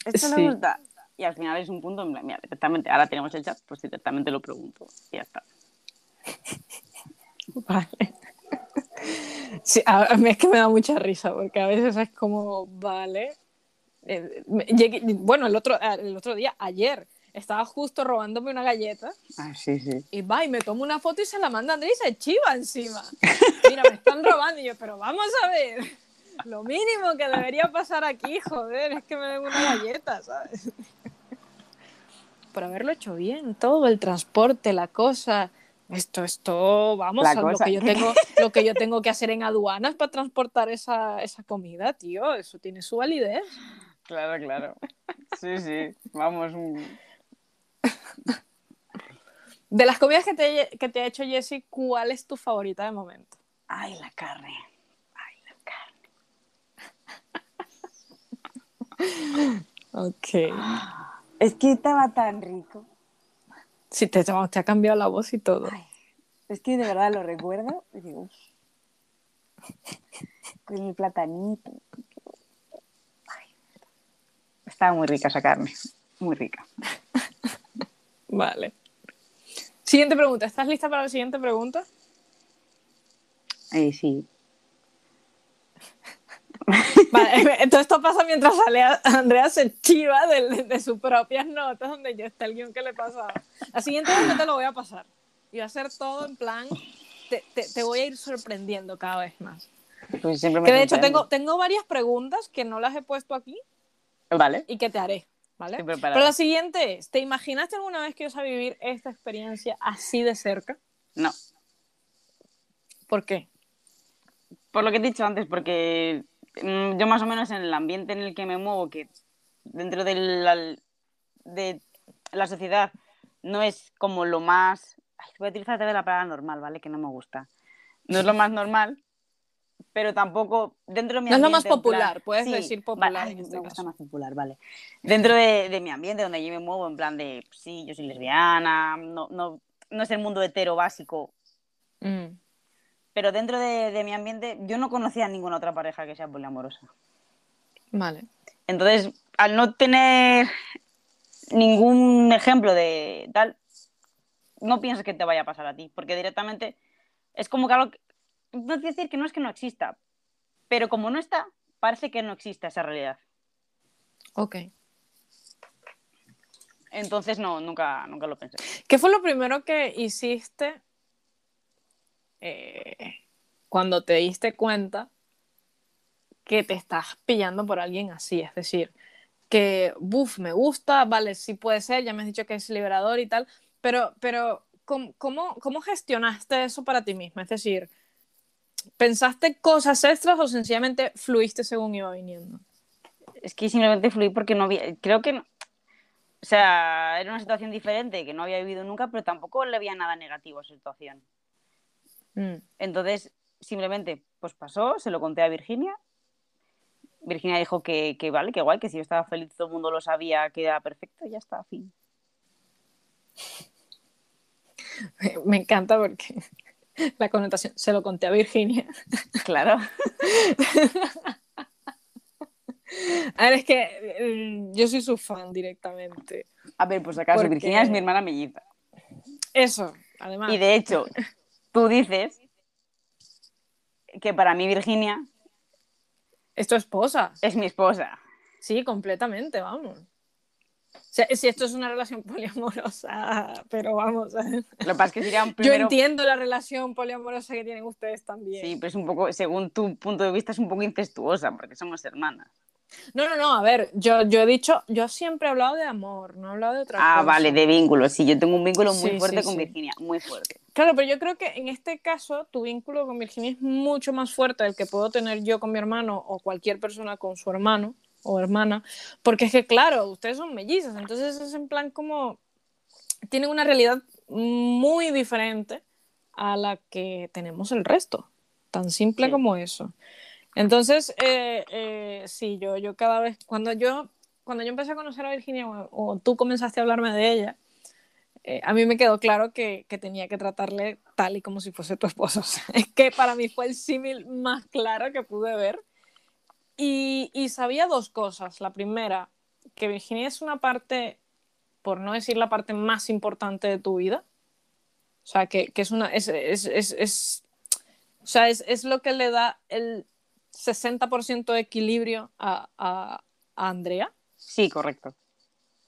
¿Esto Sí. le gusta? Y al final es un punto, en plan, mira, directamente, ahora tenemos el chat, pues directamente lo pregunto y ya está. <laughs> Vale. Sí, a mí es que me da mucha risa, porque a veces es como, vale. Eh, llegué- bueno, el otro, eh, el otro día, ayer, estaba justo robándome una galleta Ah, sí, sí. y va y me tomo una foto y se la manda Andrés y se chiva encima. Mira, me están robando y yo, pero vamos a ver. Lo mínimo que debería pasar aquí, joder, es que me den una galleta, ¿sabes? Por haberlo hecho bien, todo, el transporte, la cosa. Esto, esto, vamos, a lo que, yo tengo, <laughs> lo que yo tengo que hacer en aduanas para transportar esa, esa comida, tío, eso tiene su validez. Claro, claro. Sí, sí. Vamos, un... De las comidas que te, que te ha hecho Jessie, ¿cuál es tu favorita de momento? Ay, la carne. Ay, la carne. <laughs> Ok. Es que estaba tan rico. Sí, te, te ha cambiado la voz y todo. Es que de verdad lo recuerdo y digo, "Uf". con el platanito. Ay. Estaba muy rica esa carne, muy rica. <laughs> Vale. Siguiente pregunta. ¿Estás lista para la siguiente pregunta? Eh, sí. <laughs> Vale, <laughs> todo esto pasa mientras Andrea se chiva de, de sus propias notas donde ya está el guion que le pasaba. La siguiente vez no te lo voy a pasar. Y va a ser todo en plan, te, te- te voy a ir sorprendiendo cada vez más. Pues Que de hecho sorprende. tengo, tengo varias preguntas que no las he puesto aquí Vale. y que te haré. ¿Vale? Pero la siguiente es, ¿te imaginaste alguna vez que ibas a vivir esta experiencia así de cerca? No. ¿Por qué? Por lo que he dicho antes, porque yo más o menos en el ambiente en el que me muevo, que dentro de la, de la sociedad no es como lo más... Ay, voy a utilizar otra vez la palabra normal, ¿vale? Que no me gusta. No es lo más normal, pero tampoco dentro de mi No es lo ambiente... más en plan- popular, puedes decir popular vale, en este me gusta más popular, vale. Dentro de, de mi ambiente donde yo me muevo, en plan de, sí, yo soy lesbiana, no, no, no es el mundo hetero básico, Mm. Pero dentro de, de mi ambiente yo no conocía a ninguna otra pareja que sea poliamorosa. Vale. Entonces, al no tener ningún ejemplo de tal, no pienses que te vaya a pasar a ti, porque directamente es como que algo... que- No es decir que no es que no exista, pero como no está, parece que no existe esa realidad. Ok. Entonces, no, nunca, nunca lo pensé. ¿Qué fue lo primero que hiciste eh, cuando te diste cuenta que te estás pillando por alguien así? Es decir, que, buf, me gusta, vale, sí puede ser, ya me has dicho que es liberador y tal, Pero, pero ¿cómo, cómo, cómo gestionaste eso para ti misma? Es decir, ¿pensaste cosas extras o sencillamente fluiste según iba viniendo? Es que simplemente fluí porque no había, creo que, no- o sea, era una situación diferente que no había vivido nunca, pero tampoco le había nada negativo a esa situación. Mm. Entonces, simplemente, pues pasó, se lo conté a Virginia. Virginia dijo que, que vale, que guay, que si yo estaba feliz, todo el mundo lo sabía, que era perfecto, y ya está, fin. <laughs> Me encanta porque <laughs> la connotación, se lo conté a Virginia. <laughs> Claro. A ver, es que eh, yo soy su fan directamente. A ver, pues acaso, Porque- Virginia es mi hermana melliza. Eso, además. Y de hecho, tú dices que para mí Virginia Es tu esposa. es mi esposa. Sí, completamente, vamos. Sea, si esto es una relación poliamorosa, pero vamos. Lo que pasa es que sería un Yo primero... entiendo la relación poliamorosa que tienen ustedes también. Sí, pero es un poco, según tu punto de vista, es un poco incestuosa, porque somos hermanas. No, no, no, a ver, yo, yo he dicho, yo siempre he hablado de amor, no he hablado de otra Ah, cosa. vale, de vínculos. Sí, yo tengo un vínculo muy Sí, fuerte sí, con sí. Virginia, muy fuerte. Claro, pero yo creo que en este caso tu vínculo con Virginia es mucho más fuerte del que puedo tener yo con mi hermano o cualquier persona con su hermano o hermana, porque es que, claro, ustedes son mellizas, entonces es en plan como tienen una realidad muy diferente a la que tenemos el resto, tan simple como eso. Entonces, eh, eh, sí, yo, yo cada vez, cuando yo, cuando yo empecé a conocer a Virginia o, o tú comenzaste a hablarme de ella, eh, a mí me quedó claro que, que tenía que tratarle tal y como si fuese tu esposo. <laughs> O sea, es que para mí fue el símil más claro que pude ver. Y, y sabía dos cosas. La primera, que Virginia es una parte, por no decir la parte más importante de tu vida. O sea, que, que es una. Es, es, es, es- o sea, es, es lo que le da el 60% de equilibrio a, a, a Andrea. Sí, correcto.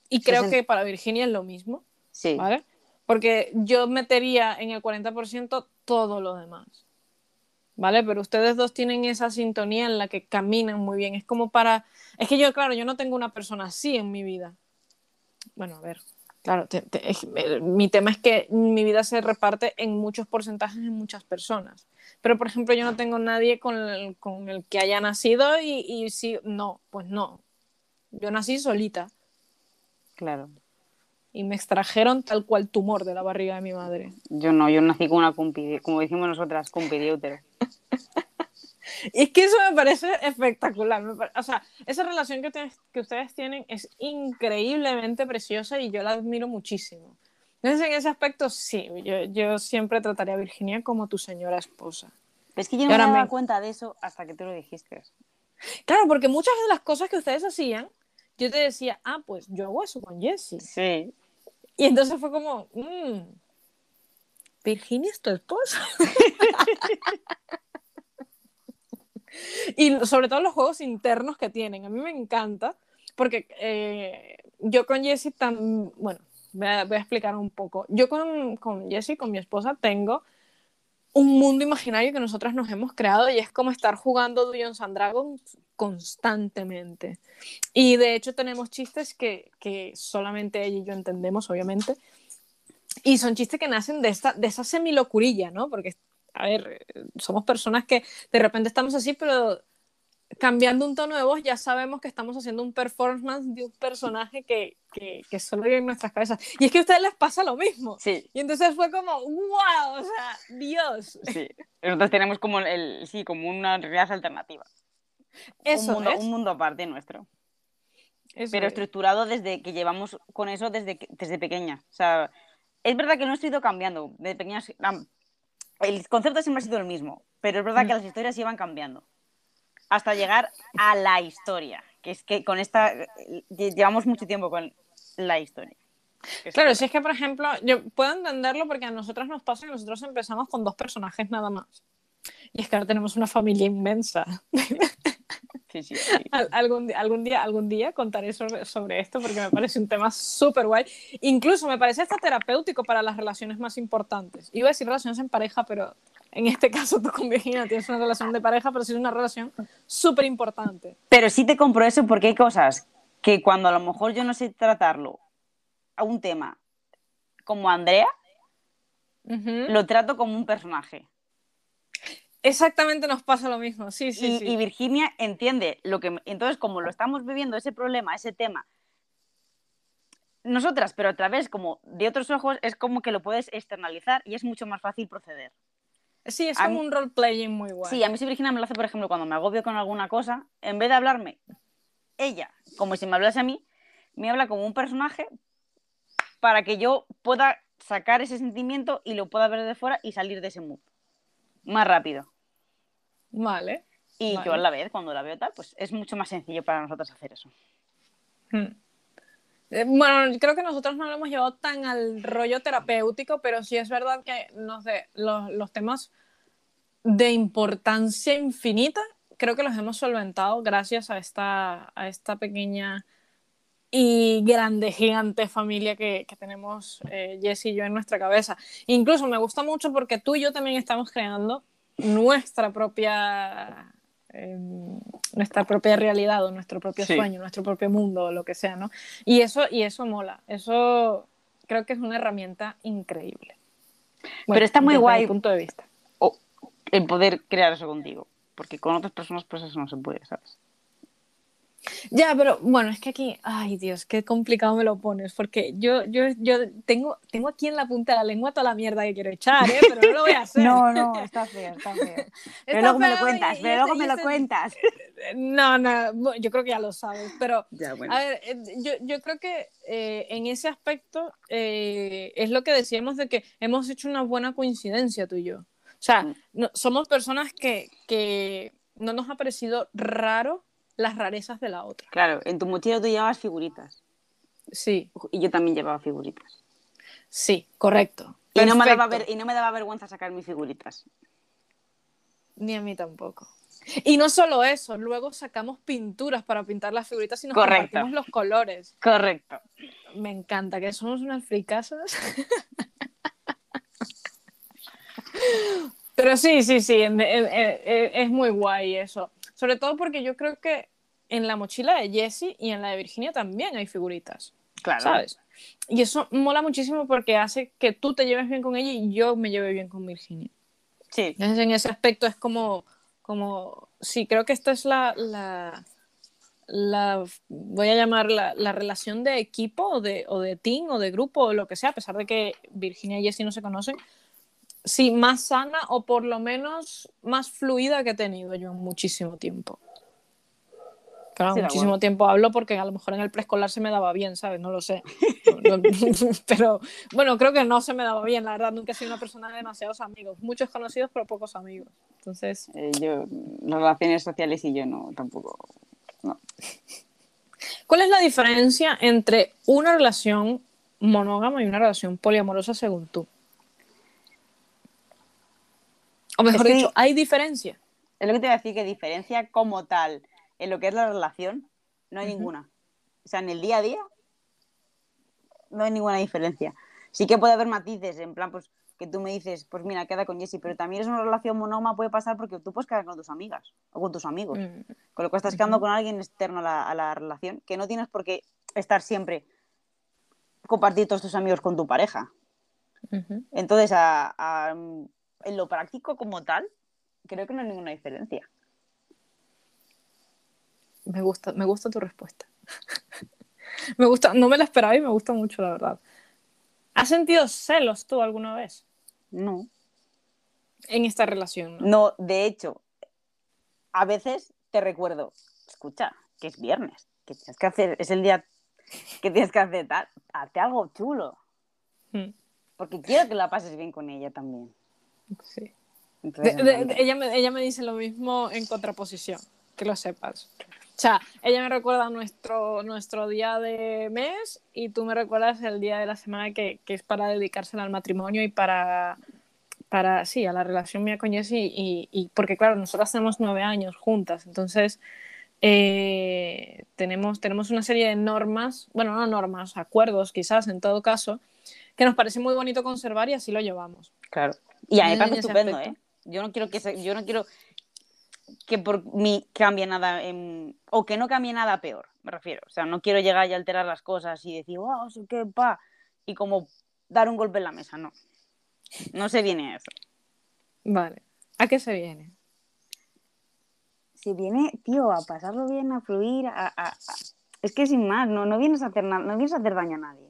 Y creo 60. que para Virginia es lo mismo. Sí. ¿vale? Porque yo metería en el 40% todo lo demás, ¿vale? Pero ustedes dos tienen esa sintonía en la que caminan muy bien. Es como para... Es que yo, claro, yo no tengo una persona así en mi vida. Bueno, a ver, claro, te- te- es- eh, mi tema es que mi vida se reparte en muchos porcentajes en muchas personas. Pero, por ejemplo, yo no tengo nadie con el, con el que haya nacido y, y sí, no, pues no. Yo nací solita Claro. y me extrajeron tal cual tumor de la barriga de mi madre. Yo no, yo nací con una compi, de- como decimos nosotras, compi de útero. <laughs> Y es que eso me parece espectacular. me pare- O sea, esa relación que, que ustedes tienen es increíblemente preciosa y yo la admiro muchísimo. Entonces, en ese aspecto, sí, yo, yo siempre trataré a Virginia como tu señora esposa. Pero es que yo no me daba me- cuenta de eso hasta que tú lo dijiste. Claro, porque muchas de las cosas que ustedes hacían, yo te decía, ah, pues yo hago eso con Jessie. Sí. Y entonces fue como, mm, Virginia es tu esposa. <laughs> y sobre todo los juegos internos que tienen. A mí me encanta porque eh, yo con Jessie tan, bueno, voy a, voy a explicar un poco. Yo con, con Jessie, con mi esposa, tengo un mundo imaginario que nosotras nos hemos creado y es como estar jugando Dungeons and Dragons constantemente. Y de hecho tenemos chistes que, que solamente ella y yo entendemos, obviamente. Y son chistes que nacen de, esta, de esa semilocurilla, ¿no? Porque, a ver, somos personas que de repente estamos así, pero cambiando un tono de voz ya sabemos que estamos haciendo un performance de un personaje que, que, que solo vive en nuestras cabezas. Y es que a ustedes les pasa lo mismo. Sí, Y entonces fue como, wow, o sea, Dios. sí. Nosotros tenemos como el, sí, como una realidad alternativa. Eso un mundo, es. un mundo aparte nuestro. eso pero es. estructurado desde que llevamos con eso desde, que- desde pequeña. O sea, es verdad que no he ido cambiando. De pequeñas, la- el concepto siempre ha sido el mismo, pero es verdad que Mm. las historias iban cambiando. Hasta llegar a la historia, que es que con esta lle- llevamos mucho tiempo con la historia. Claro, si es que, por ejemplo, yo puedo entenderlo porque a nosotras nos pasa que nosotros empezamos con dos personajes nada más. Y es que ahora tenemos una familia inmensa. sí, sí, <laughs> sí. Al- algún, di- algún día, algún día contaré sobre, sobre esto porque me parece un tema súper guay. Incluso me parece hasta terapéutico para las relaciones más importantes. Iba a decir relaciones en pareja, pero en este caso tú con Virginia tienes una relación de pareja, pero sí es una relación súper importante. Pero sí te compro eso porque hay cosas que cuando a lo mejor yo no sé tratarlo a un tema como Andrea, lo trato como un personaje. Exactamente nos pasa lo mismo, sí, sí, y, sí. y Virginia entiende lo que... Entonces, como lo estamos viviendo, ese problema, ese tema, nosotras, pero a través como de otros ojos, es como que lo puedes externalizar y es mucho más fácil proceder. Sí, es como mí- un role-playing muy guay. Sí, a mí si Virginia me lo hace, por ejemplo, cuando me agobio con alguna cosa, en vez de hablarme ella, como si me hablase a mí, me habla como un personaje para que yo pueda sacar ese sentimiento y lo pueda ver de fuera y salir de ese mood más rápido. Vale. Y Vale. yo a la vez, cuando la veo tal, pues es mucho más sencillo para nosotros hacer eso. Hmm. Eh, Bueno, creo que nosotros no lo hemos llevado tan al rollo terapéutico, pero sí es verdad que los, temas de importancia infinita creo que los hemos solventado gracias a esta, pequeña y grande, gigante familia que, que tenemos eh, y yo en nuestra cabeza. Incluso me gusta mucho porque tú y yo también estamos creando nuestra propia eh, nuestra propia realidad o nuestro propio Sí. sueño, nuestro propio mundo o lo que sea, ¿no? Y eso, y eso mola, eso creo que es una herramienta increíble. Pero está muy desde mi guay. punto de vista. O el poder crear eso contigo. Porque con otras personas, pues eso no se puede, ¿sabes? Ya, pero bueno, es que aquí, ay Dios, qué complicado me lo pones, porque yo, yo, yo tengo, tengo aquí en la punta de la lengua toda la mierda que quiero echar, ¿eh? pero no lo voy a <laughs> hacer. no, está feo, está feo. <laughs> Pero Está luego me lo cuentas, pero luego me lo este- cuentas. <laughs> No, no, yo creo que ya lo sabes, pero Ya, bueno. a ver, eh, yo, yo creo que eh, en ese aspecto eh, es lo que decíamos de que hemos hecho una buena coincidencia tú y yo. O sea, Mm. no- somos personas que, que no nos ha parecido raro las rarezas de la otra. Claro, en tu mochila tú llevabas figuritas. Sí, Y yo también llevaba figuritas. sí, correcto. Y no, me daba ver- y no me daba vergüenza sacar mis figuritas. Ni a mí tampoco. Y no solo eso, luego sacamos pinturas para pintar las figuritas y nos Correcto. compartimos los colores. Correcto. Me encanta, que somos unas fricasas. <laughs> Pero sí, sí, sí, es muy guay eso. Sobre todo porque yo creo que en la mochila de Jessie y en la de Virginia también hay figuritas, Claro. ¿sabes? Y eso mola muchísimo porque hace que tú te lleves bien con ella y yo me lleve bien con Virginia. Sí. Entonces, en ese aspecto es como, como sí, creo que esta es la, la, la voy a llamar la, la relación de equipo o de, o de team o de grupo o lo que sea, a pesar de que Virginia y Jessie no se conocen, sí, más sana o por lo menos más fluida que he tenido yo en muchísimo tiempo. Claro, Sí, muchísimo tiempo hablo porque a lo mejor en el preescolar se me daba bien, ¿sabes? No lo sé. No- no- <laughs> pero bueno, creo que no se me daba bien, la verdad. Nunca he sido una persona de demasiados amigos. Muchos conocidos, pero pocos amigos. Entonces, Eh, yo, las relaciones sociales y yo no, tampoco. No. ¿cuál es la diferencia entre una relación monógama y una relación poliamorosa según tú? O mejor Es que- dicho, ¿hay diferencia? Es lo que te iba a decir, que diferencia como tal en lo que es la relación, no hay ninguna. O sea, en el día a día, no hay ninguna diferencia. Sí que puede haber matices, en plan, pues que tú me dices, pues mira, queda con Jessie, pero también es una relación monógama, puede pasar porque tú puedes quedar con tus amigas o con tus amigos. Mm, Con lo que estás quedando con alguien externo a la, a la relación, que no tienes por qué estar siempre compartir todos tus amigos con tu pareja. Entonces, a- a- en lo práctico como tal, creo que no hay ninguna diferencia. Me gusta, me gusta tu respuesta. <laughs> me gusta, no me la esperaba y me gusta mucho, la verdad. ¿Has sentido celos tú alguna vez No. en esta relación? no? No, de hecho, a veces te recuerdo, escucha, que es viernes, que tienes que hacer, es el día que tienes que hacer hazte algo chulo, Mm, porque quiero que la pases bien con ella también. sí. Entonces, De- de- de- ella, me, ella me dice lo mismo en contraposición, que lo sepas. O sea, ella me recuerda nuestro, nuestro día de mes y tú me recuerdas el día de la semana que, que es para dedicársela al matrimonio y para, para, sí, a la relación mía con Jessie. Y, y porque, claro, nosotras tenemos nueve años juntas, entonces eh, tenemos, tenemos una serie de normas, bueno, no normas, acuerdos quizás en todo caso, que nos parece muy bonito conservar y así lo llevamos. Claro. Y a mí me En parece ese estupendo. ¿eh? Yo no quiero que se- yo no quiero que por mí cambie nada en- o que no cambie nada peor, me refiero. O sea, no quiero llegar y alterar las cosas y decir, wow, qué pa. Y como dar un golpe en la mesa, no. No se viene a eso. Vale. ¿A qué se viene? Se viene, tío, a pasarlo bien, a fluir, a, a- a- Es que sin más, no, no, vienes a hacer na- no vienes a hacer daño a nadie.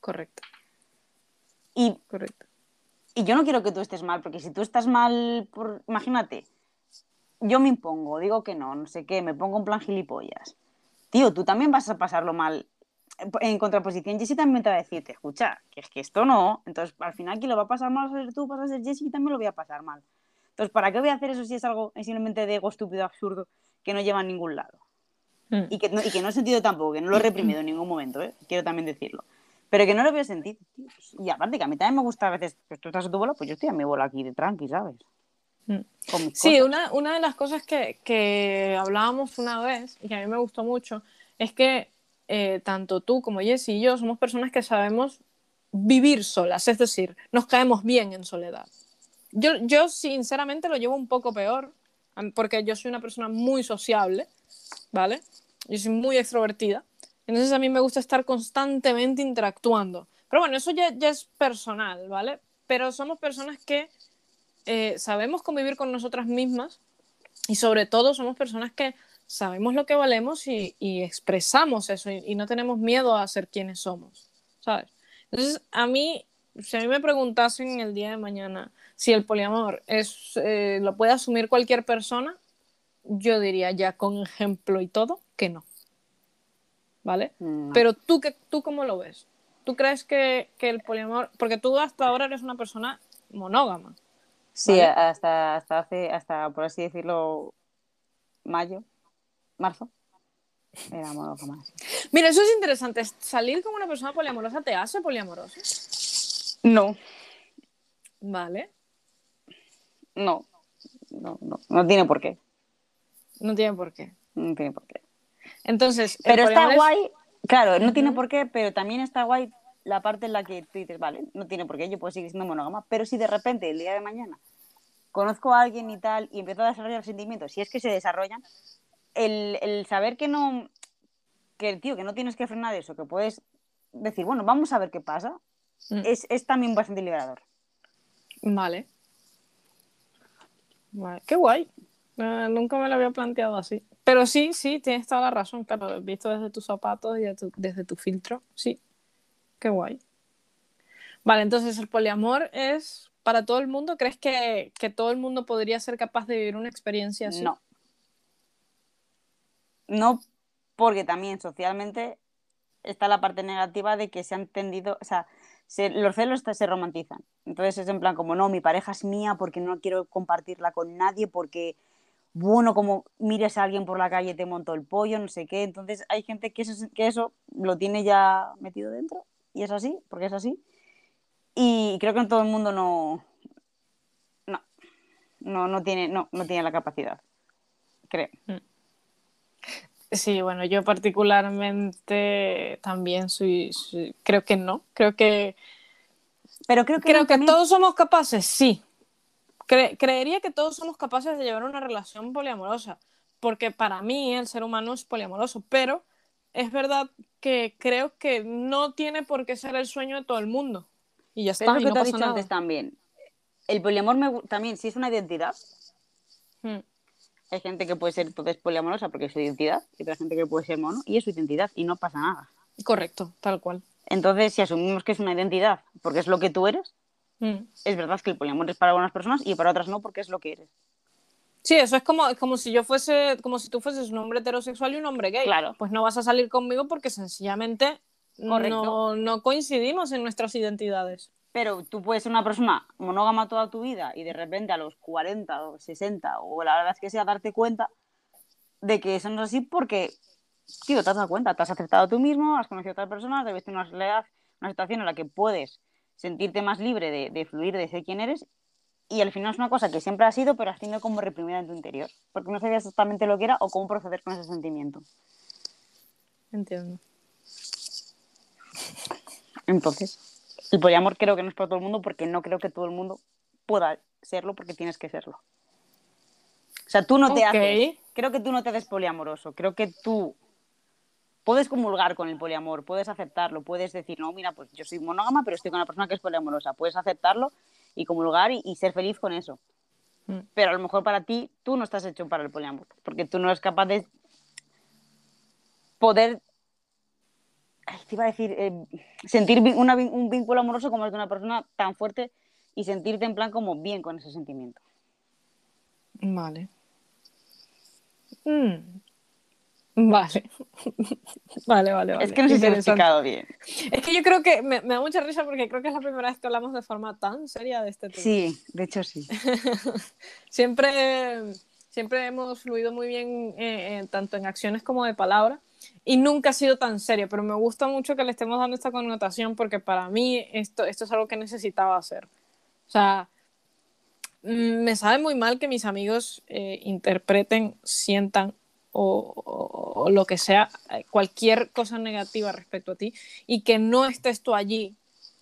Correcto, Y, correcto. y yo no quiero que tú estés mal, porque si tú estás mal, por... imagínate, yo me impongo, digo que no, no sé qué, me pongo en plan gilipollas. Tío, tú también vas a pasarlo mal. En contraposición, Jessie también te va a decirte, escucha, que es que esto no. Entonces, al final, quien lo va a pasar mal vas a ser tú, vas a ser Jessie y también lo voy a pasar mal. Entonces, ¿para qué voy a hacer eso si es algo es simplemente de ego estúpido, absurdo, que no lleva a ningún lado? Mm. Y que, no, y que no he sentido tampoco, que no lo he reprimido en ningún momento, ¿eh? quiero también decirlo. Pero que no lo veo sentido. tío. Y aparte que a mí también me gusta a veces, pues tú estás a tu bola, pues yo estoy a mi bola aquí de tranqui, ¿sabes? Mm. Sí, una, una de las cosas que, que hablábamos una vez y que a mí me gustó mucho es que eh, tanto tú como Jessy y yo somos personas que sabemos vivir solas, es decir, nos caemos bien en soledad. Yo, yo sinceramente lo llevo un poco peor porque yo soy una persona muy sociable, ¿vale? Yo soy muy extrovertida, entonces a mí me gusta estar constantemente interactuando. Pero bueno, eso ya, ya es personal, ¿vale? Pero somos personas que eh, sabemos convivir con nosotras mismas y sobre todo somos personas que sabemos lo que valemos y, y expresamos eso y, y no tenemos miedo a ser quienes somos, ¿sabes? Entonces, a mí, si a mí me preguntasen el día de mañana si el poliamor es, eh, lo puede asumir cualquier persona, yo diría ya con ejemplo y todo que no, ¿vale? Mm, Pero tú, ¿qué- tú cómo lo ves? ¿Tú crees que, que el poliamor, porque tú hasta ahora eres una persona monógama, Sí, ¿vale? hasta, hasta hace, hasta por así decirlo, mayo, marzo. Era monógama, sí. Mira, eso es interesante. ¿Salir con una persona poliamorosa te hace poliamoroso? No, Vale. no, no, no, no tiene por qué. No tiene por qué. No tiene por qué. Entonces, Pero está es- guay, claro, no tiene por qué, pero también está guay la parte en la que tú dices, vale, no tiene por qué, yo puedo seguir siendo monógama, pero si de repente el día de mañana conozco a alguien y tal y empiezo a desarrollar sentimientos, si es que se desarrollan, el, el saber que no, que tío, que no tienes que frenar eso, que puedes decir, bueno, vamos a ver qué pasa, Mm, es, es también bastante liberador. Vale. Vale. Qué guay. Eh, nunca me lo había planteado así. Pero sí, sí, tienes toda la razón, claro. Visto desde tus zapatos y tu- desde tu filtro. Sí. Qué guay. Vale, entonces el poliamor es para todo el mundo. ¿Crees que, que todo el mundo podría ser capaz de vivir una experiencia así? No. No, porque también socialmente está la parte negativa de que se han tendido, o sea, se- los celos se romantizan. Entonces es en plan como, no, mi pareja es mía porque no quiero compartirla con nadie, porque, bueno, como mires a alguien por la calle te monto el pollo, no sé qué. Entonces hay gente que eso, que eso lo tiene ya metido dentro y es así, porque es así. Y creo que en todo el mundo no, no, no, no tiene, no, no tiene la capacidad, creo. Sí, bueno, yo particularmente también soy, soy- creo que no, creo que Pero creo que, creo que también- todos somos capaces, sí. Cre- creería que todos somos capaces de llevar una relación poliamorosa, porque para mí el ser humano es poliamoroso, pero es verdad que creo que no tiene por qué ser el sueño de todo el mundo. Y ya Pero está, es y lo que no te he dicho nada. antes también. El poliamor me también, si es una identidad, Mm, hay gente que puede ser entonces poliamorosa porque es su identidad, y otra gente que puede ser mono, y es su identidad, y no pasa nada. Correcto, tal cual. Entonces, si asumimos que es una identidad, porque es lo que tú eres, Mm. es verdad que el poliamor es para algunas personas y para otras no, porque es lo que eres. Sí, eso es como, como si yo fuese, como si tú fueses un hombre heterosexual y un hombre gay. Claro. Pues no vas a salir conmigo porque sencillamente no, no coincidimos en nuestras identidades. Pero tú puedes ser una persona monógama toda tu vida y de repente a los 40 o 60 o la verdad es que sea darte cuenta de que eso no es así porque, tío, te has dado cuenta, te has aceptado tú mismo, has conocido a otras personas, has visto una, realidad, una situación en la que puedes sentirte más libre de, de fluir, de ser quien eres y al final es una cosa que siempre ha sido pero has tenido como reprimida en tu interior porque no sabías exactamente lo que era o cómo proceder con ese sentimiento. Entiendo. Entonces, el poliamor creo que no es para todo el mundo porque no creo que todo el mundo pueda serlo porque tienes que serlo. O sea, tú no te haces. Creo que tú no te haces poliamoroso. Creo que tú puedes comulgar con el poliamor, puedes aceptarlo, puedes decir, no, mira, pues yo soy monógama, pero estoy con una persona que es poliamorosa, puedes aceptarlo y comulgar y, y ser feliz con eso. Mm. Pero a lo mejor para ti, tú no estás hecho para el poliamor, porque tú no eres capaz de poder, ay, te iba a decir, eh, sentir una un vínculo amoroso como el de una persona tan fuerte y sentirte en plan como bien con ese sentimiento. Vale. Mm. Vale. vale, <laughs> vale, vale. es que no sé si he explicado bien. Es que yo creo que me, me da mucha risa porque creo que es la primera vez que hablamos de forma tan seria de este tema. Sí, de hecho sí. <laughs> siempre, siempre hemos fluido muy bien eh, eh, tanto en acciones como de palabra y nunca ha sido tan serio, pero me gusta mucho que le estemos dando esta connotación porque para mí esto, esto es algo que necesitaba hacer. O sea, mm, me sabe muy mal que mis amigos eh, interpreten, sientan o, lo que sea, cualquier cosa negativa respecto a ti y que no estés tú allí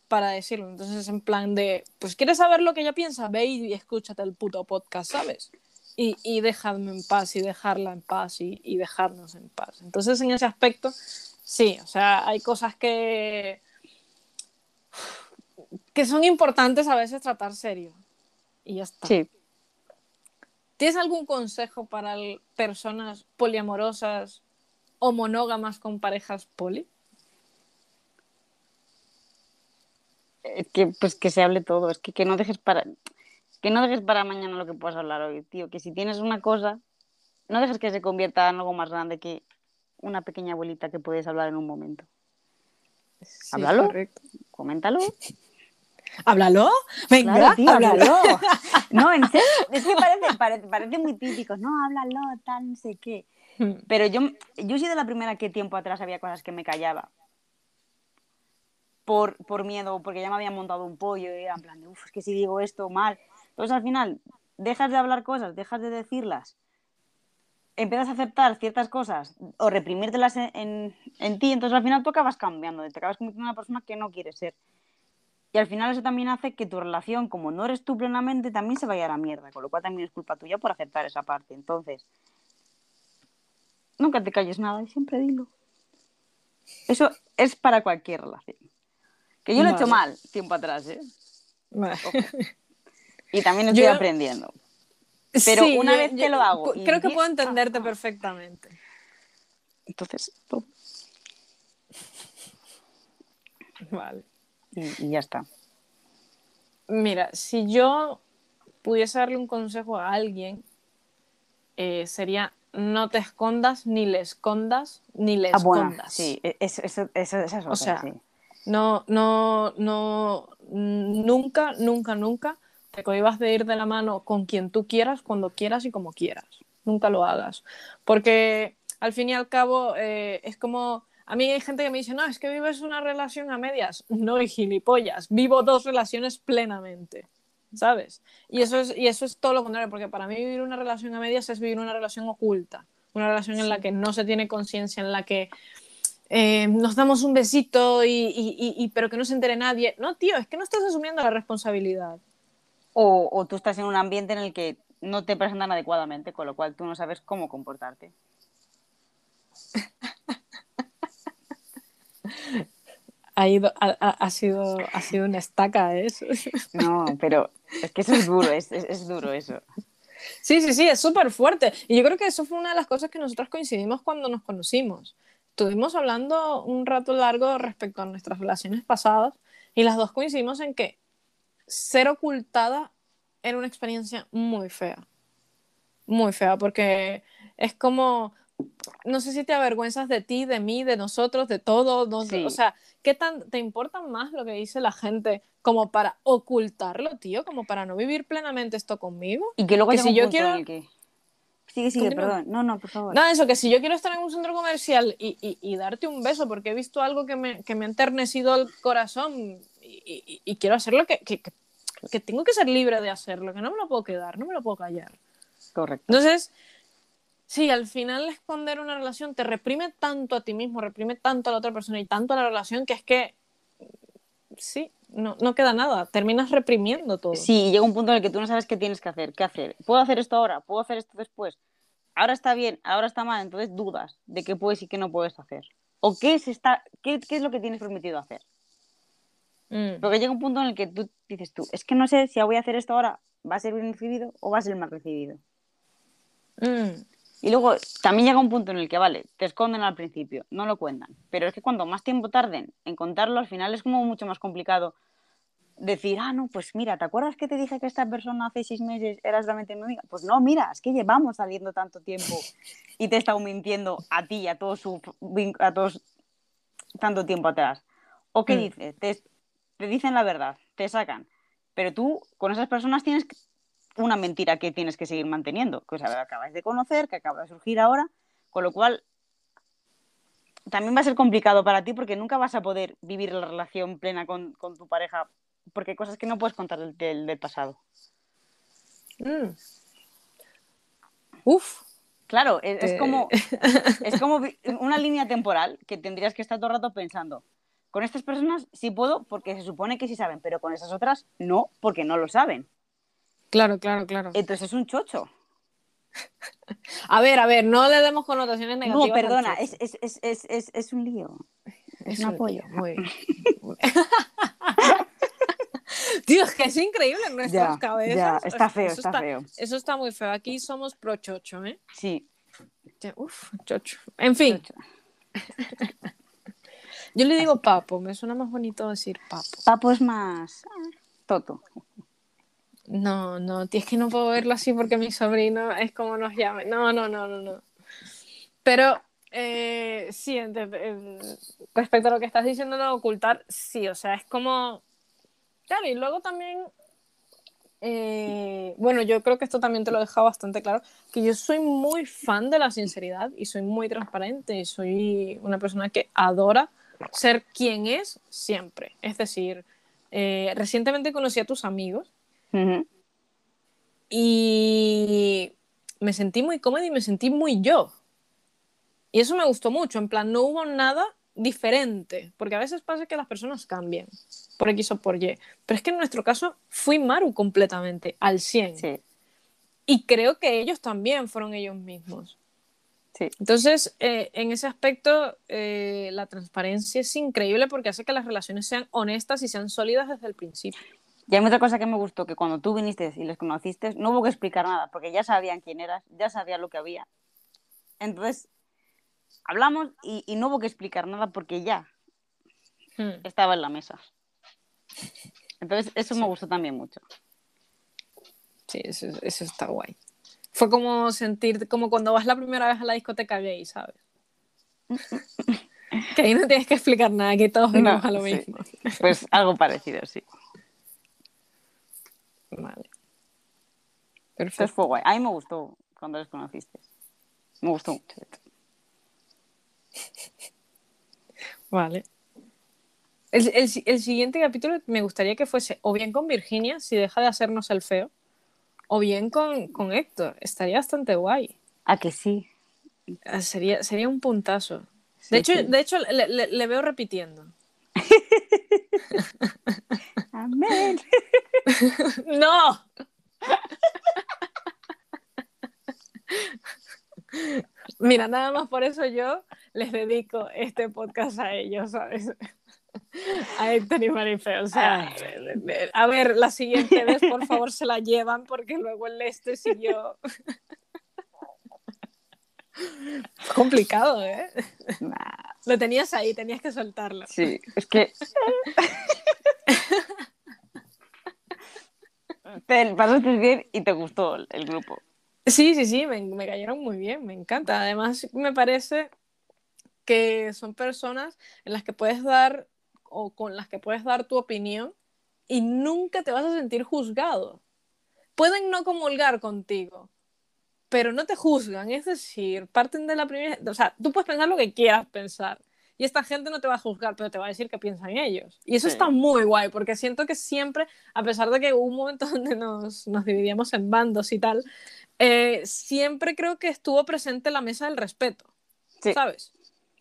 para decirlo. Entonces, en plan de, pues quieres saber lo que ella piensa, ve y escúchate el puto podcast, ¿sabes? Y, y dejadme en paz y dejarla en paz y, y dejarnos en paz. Entonces, en ese aspecto, sí, o sea, hay cosas que que son importantes a veces tratar serio. Y ya está. Sí. ¿Tienes algún consejo para personas poliamorosas o monógamas con parejas poli? Es que, pues que se hable todo, es que, que no dejes para que no dejes para mañana lo que puedas hablar hoy, tío, que si tienes una cosa, no dejes que se convierta en algo más grande que una pequeña bolita que puedes hablar en un momento. Sí, Háblalo. correcto. Coméntalo. <laughs> Háblalo. Venga, Claro, tío, háblalo. háblalo. <laughs> No, en serio, es que parece, parece, parece muy típico, no, háblalo, tal, no sé qué. Hmm. Pero yo, yo he sido la primera que tiempo atrás había cosas que me callaba. Por, por miedo, porque ya me habían montado un pollo y era en plan de, uff, es que si digo esto mal. Entonces al final dejas de hablar cosas, dejas de decirlas, empiezas a aceptar ciertas cosas o reprimírtelas en, en, en ti, entonces al final tú acabas cambiando, te acabas convirtiendo en una persona que no quieres ser. Y al final eso también hace que tu relación, como no eres tú plenamente, también se vaya a la mierda, con lo cual también es culpa tuya por aceptar esa parte. Entonces, nunca te calles nada y siempre dilo. Eso es para cualquier relación. Que yo lo he hecho Vale. mal tiempo atrás, ¿eh? Vale. Y también estoy Yo- aprendiendo. Pero Sí, una yo- vez que yo- lo hago Creo que puedo entenderte ah, perfectamente. Entonces, pum, Vale. Y, y ya está. Mira, si yo pudiese darle un consejo a alguien, eh, sería no te escondas, ni le escondas, ni le Ah, bueno, escondas. sí, e- eso, eso, eso, es otra, sea, sí. No, no, no, nunca, nunca, nunca te cohibas de ir de la mano con quien tú quieras, cuando quieras y como quieras. Nunca lo hagas. Porque al fin y al cabo eh, es como... A mí hay gente que me dice, no, es que vives una relación a medias. No, y gilipollas. Vivo dos relaciones plenamente. ¿Sabes? Y eso, es, y eso es todo lo contrario, porque para mí vivir una relación a medias es vivir una relación oculta. Una relación en la que no se tiene conciencia, en la que eh, nos damos un besito y, y- y- y- pero que no se entere nadie. No, tío, es que no estás asumiendo la responsabilidad. O, o tú estás en un ambiente en el que no te presentan adecuadamente, con lo cual tú no sabes cómo comportarte. <laughs> Ha, ido, ha, ha- sido, ha sido una estaca eso. No, pero es que eso es duro, es, es, es duro eso. Sí, sí, sí, es súper fuerte. Y yo creo que eso fue una de las cosas que nosotros coincidimos cuando nos conocimos. Estuvimos hablando un rato largo respecto a nuestras relaciones pasadas y las dos coincidimos en que ser ocultada era una experiencia muy fea. Muy fea, porque es como, no sé si te avergüenzas de ti, de mí, de nosotros, de todo. no- Sí. O sea, ¿qué tan, te importa más lo que dice la gente como para ocultarlo, tío? Como para no vivir plenamente esto conmigo. Y que luego Que si yo quiero- que... Sigue, sigue, Continúa. perdón. No, no, por favor. Nada, eso, que si yo quiero estar en un centro comercial y, y- y darte un beso porque he visto algo que me, que me ha enternecido el corazón y, y- quiero hacerlo, que, que- que tengo que ser libre de hacerlo, que no me lo puedo quedar, no me lo puedo callar. Correcto. Entonces, sí, al final esconder una relación te reprime tanto a ti mismo, reprime tanto a la otra persona y tanto a la relación que es que, sí, no, no queda nada, terminas reprimiendo todo. Sí, y llega un punto en el que tú no sabes qué tienes que hacer. ¿Qué hacer? ¿Puedo hacer esto ahora? ¿Puedo hacer esto después? Ahora está bien, ahora está mal, entonces dudas de qué puedes y qué no puedes hacer. ¿O qué, se está, qué, qué es lo que tienes prometido hacer? Mm. Porque llega un punto en el que tú dices tú, es que no sé si voy a hacer esto ahora, ¿va a ser bien recibido o va a ser mal recibido? Mm. Y luego también llega un punto en el que, vale, te esconden al principio, no lo cuentan. Pero es que cuanto más tiempo tarden en contarlo, al final es como mucho más complicado decir, ah, no, pues mira, ¿te acuerdas que te dije que esta persona hace seis meses era realmente mi amiga? Pues no, mira, es que llevamos saliendo tanto tiempo y te he estado mintiendo a ti y a todos, su, a todos tanto tiempo atrás. ¿O qué Mm. dices? Te, te dicen la verdad, te sacan. Pero tú con esas personas tienes que- una mentira que tienes que seguir manteniendo, que o sea, acabas de conocer, que acaba de surgir ahora, con lo cual también va a ser complicado para ti porque nunca vas a poder vivir la relación plena con, con tu pareja porque hay cosas que no puedes contar del, del- del pasado. Mm. Uf. Claro, es, es Eh. como, <laughs> es como una línea temporal que tendrías que estar todo el rato pensando. Con estas personas sí puedo porque se supone que sí saben, pero con esas otras no, porque no lo saben. Claro, claro, claro. Entonces es un chocho. <laughs> A ver, a ver, no le demos connotaciones negativas. No, perdona, es, es, es, es, es, es un lío. Es, un apoyo. Muy bien. <laughs> <laughs> Tío, es que es increíble en nuestras Ya, cabezas. ya, está feo, eso está feo. Eso está muy feo. Aquí somos pro chocho, ¿eh? Sí, Uf, chocho. En fin, chocho. yo le digo papo, me suena más bonito decir papo. Papo es más ah, toto. No, no, es que no puedo verlo así porque mi sobrino es como nos llama. No, no, no, no, no. Pero eh, sí, respecto a lo que estás diciendo de ocultar, sí, o sea, es como. Claro, y luego también. eh, bueno, yo creo que esto también te lo he dejado bastante claro, que yo soy muy fan de la sinceridad y soy muy transparente y soy una persona que adora ser quien es siempre. Es decir, eh, recientemente conocí a tus amigos Y me sentí muy cómoda y me sentí muy yo. Y eso me gustó mucho, en plan, no hubo nada diferente, porque a veces pasa que las personas cambian por X o por Y, pero es que en nuestro caso fui Maru completamente, al 100. Sí, Y creo que ellos también fueron ellos mismos. sí. Entonces, eh, en ese aspecto, eh, la transparencia es increíble porque hace que las relaciones sean honestas y sean sólidas desde el principio. Y hay otra cosa que me gustó, que cuando tú viniste y les conociste, no hubo que explicar nada, porque ya sabían quién eras, ya sabían lo que había. Entonces, hablamos y, y no hubo que explicar nada porque ya Hmm. estaba en la mesa. Entonces, eso me gustó también mucho. Sí, eso, eso está guay. Fue como sentir, como cuando vas la primera vez a la discoteca gay, ¿sabes? <laughs> que ahí no tienes que explicar nada, que todos venimos No, a lo sí. mismo. Pues algo parecido, sí. Vale. Entonces Perfecto. fue guay. A mí me gustó cuando les conociste. Me gustó mucho. Vale. El, el el siguiente capítulo me gustaría que fuese o bien con Virginia, si deja de hacernos el feo, o bien con, con Héctor. Estaría bastante guay. Ah, que sí. Ah, Sería, sería un puntazo. Sí, De hecho, sí. de hecho le, le- le veo repitiendo. <laughs> Amén. <laughs> ¡No! Mira, nada más por eso yo les dedico este podcast a ellos, ¿sabes? A Héctor y Marife. O sea, a ver, la siguiente vez, por favor, se la llevan porque luego el este siguió. Es complicado, ¿eh? Nah, Lo tenías ahí, tenías que soltarlo. sí, es que. <laughs> te pasaste bien y te gustó el, el grupo. Sí, sí, sí, me, me cayeron muy bien, me encanta. Además, me parece que son personas en las que puedes dar o con las que puedes dar tu opinión y nunca te vas a sentir juzgado. Pueden no comulgar contigo, pero no te juzgan, es decir, parten de la primera, o sea, tú puedes pensar lo que quieras pensar y esta gente no te va a juzgar, pero te va a decir qué piensan ellos. Y eso Sí. está muy guay, porque siento que siempre, a pesar de que hubo un momento <laughs> donde nos, nos dividíamos en bandos y tal, eh, siempre creo que estuvo presente la mesa del respeto, Sí. ¿sabes?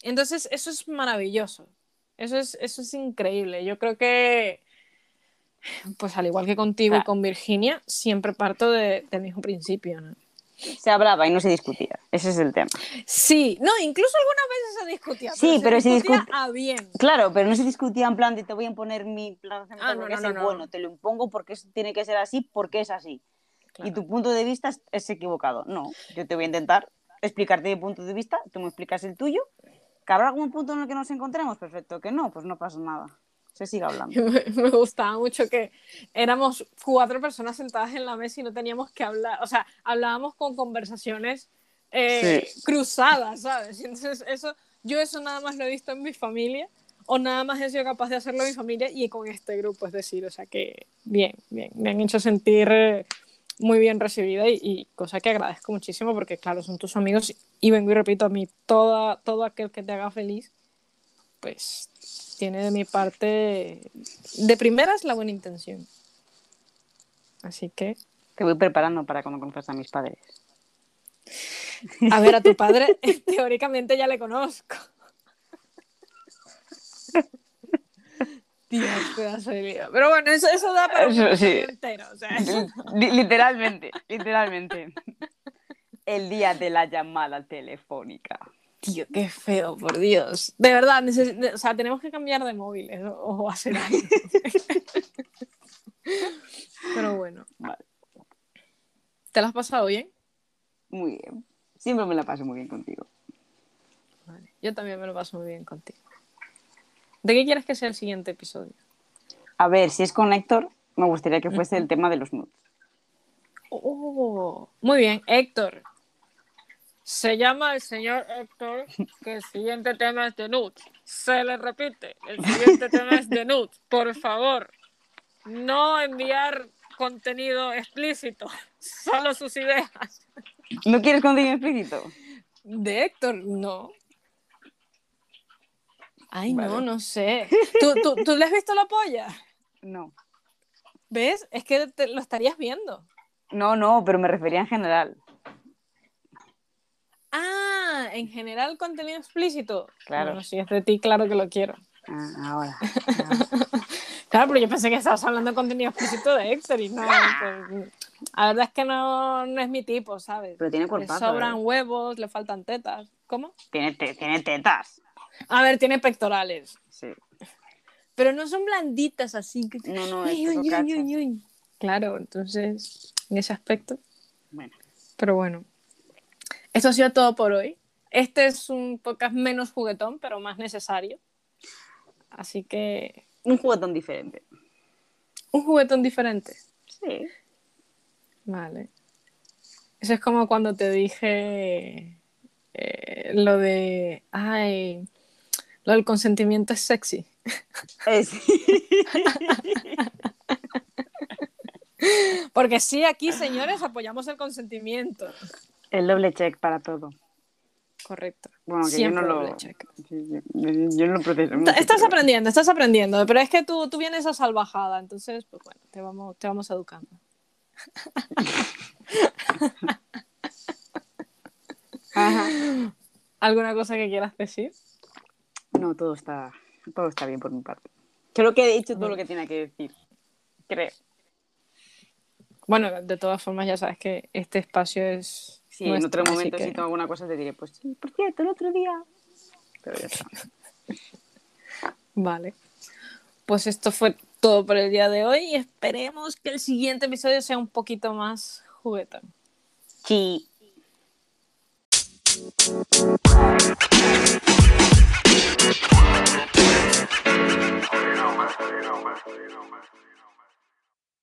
Entonces, eso es maravilloso. Eso es, eso es increíble. Yo creo que, pues al igual que contigo y Claro. con Virginia, siempre parto de- del mismo principio, ¿no? Se hablaba y no se discutía. Ese es el tema. Sí, no, incluso algunas veces se discutía. Sí, pero se discutía a bien. Claro, pero no se discutía en plan de te voy a imponer mi plan Ah, no, no, no, bueno, te lo impongo porque tiene que ser así, porque es así. Claro. Y tu punto de vista es, es equivocado. No, yo te voy a intentar explicarte mi punto de vista, tú me explicas el tuyo. ¿Que habrá algún punto en el que nos encontremos? Perfecto, que no, pues no pasa nada. Se sigue hablando. <laughs> Me, me gustaba mucho que éramos cuatro personas sentadas en la mesa y no teníamos que hablar, o sea, hablábamos con conversaciones eh, cruzadas, ¿sabes? Entonces eso, yo eso nada más lo he visto en mi familia o nada más he sido capaz de hacerlo en mi familia y con este grupo, es decir, o sea que bien, bien, me han hecho sentir eh, muy bien recibida y, y cosa que agradezco muchísimo porque claro, son tus amigos y vengo y repito a mí, toda, todo aquel que te haga feliz, pues tiene de mi parte de primeras la buena intención. Así que, Te voy preparando para cuando conozcas a mis padres. a ver, a tu padre <laughs> teóricamente ya le conozco. Dios, pedazo de lío. Pero bueno, eso, eso da para un sí. entero. O sea, eso- literalmente, literalmente. El día de la llamada telefónica. Tío, qué feo, por Dios. De verdad, o sea, tenemos que cambiar de móviles o, o hacer algo. <laughs> Pero bueno, Vale, ¿te lo has pasado bien? muy bien. Siempre me la paso muy bien contigo. Vale. Yo también me lo paso muy bien contigo. ¿De qué quieres que sea el siguiente episodio? A ver, si es con Héctor, me gustaría que fuese el tema de los nudes. Oh, muy bien, Héctor. Se llama el señor Héctor, que el siguiente tema es de nudes. Se le repite, el siguiente <laughs> tema es de nudes. Por favor, no enviar contenido explícito, <laughs> solo sus ideas. ¿No quieres contenido explícito? De Héctor, no. Ay, no, no sé. <laughs> ¿Tú, tú, ¿Tú le has visto la polla? No. ¿Ves? Es que te- lo estarías viendo. No, no, pero me refería en general. Ah, en general contenido explícito. Claro. Bueno, si es de ti, claro que lo quiero. Ah, ahora. <laughs> Claro, pero yo pensé que estabas hablando de contenido explícito de Héctor y no. pues, la verdad es que no, no es mi tipo, ¿sabes? Pero tiene Le cuerpazo. sobran ¿eh? huevos, le faltan tetas. ¿Cómo? Tiene, te- tiene tetas. A ver, tiene pectorales. Sí. Pero no son blanditas así. No, no, Ay. Claro, entonces, en ese aspecto. Bueno, Pero bueno. Esto ha sido todo por hoy. Este es un podcast menos juguetón, pero más necesario. Así que, un juguetón diferente. un juguetón diferente. Sí. Vale. Eso es como cuando te dije eh, lo de, ay, lo del consentimiento es sexy. Es- <laughs> Porque sí, aquí, señores, apoyamos el consentimiento. El doble check para todo. Correcto. Bueno, que Siempre yo no lo. check. Yo, no lo proceso. mucho, Estás pero- aprendiendo, estás aprendiendo, pero es que tú, tú vienes a salvajada, entonces, pues bueno, te vamos, te vamos educando. Ajá. ¿Alguna cosa que quieras decir? No, todo está, todo está bien por mi parte. Creo que he dicho todo lo que tenía que decir. Creo. Bueno, de todas formas, ya sabes que este espacio es. Si sí, en otro momento, si tengo alguna cosa, te diré, pues sí, por cierto, el otro día. Pero ya está. <laughs> vale. Pues esto fue todo por el día de hoy y esperemos que el siguiente episodio sea un poquito más juguetón. Sí.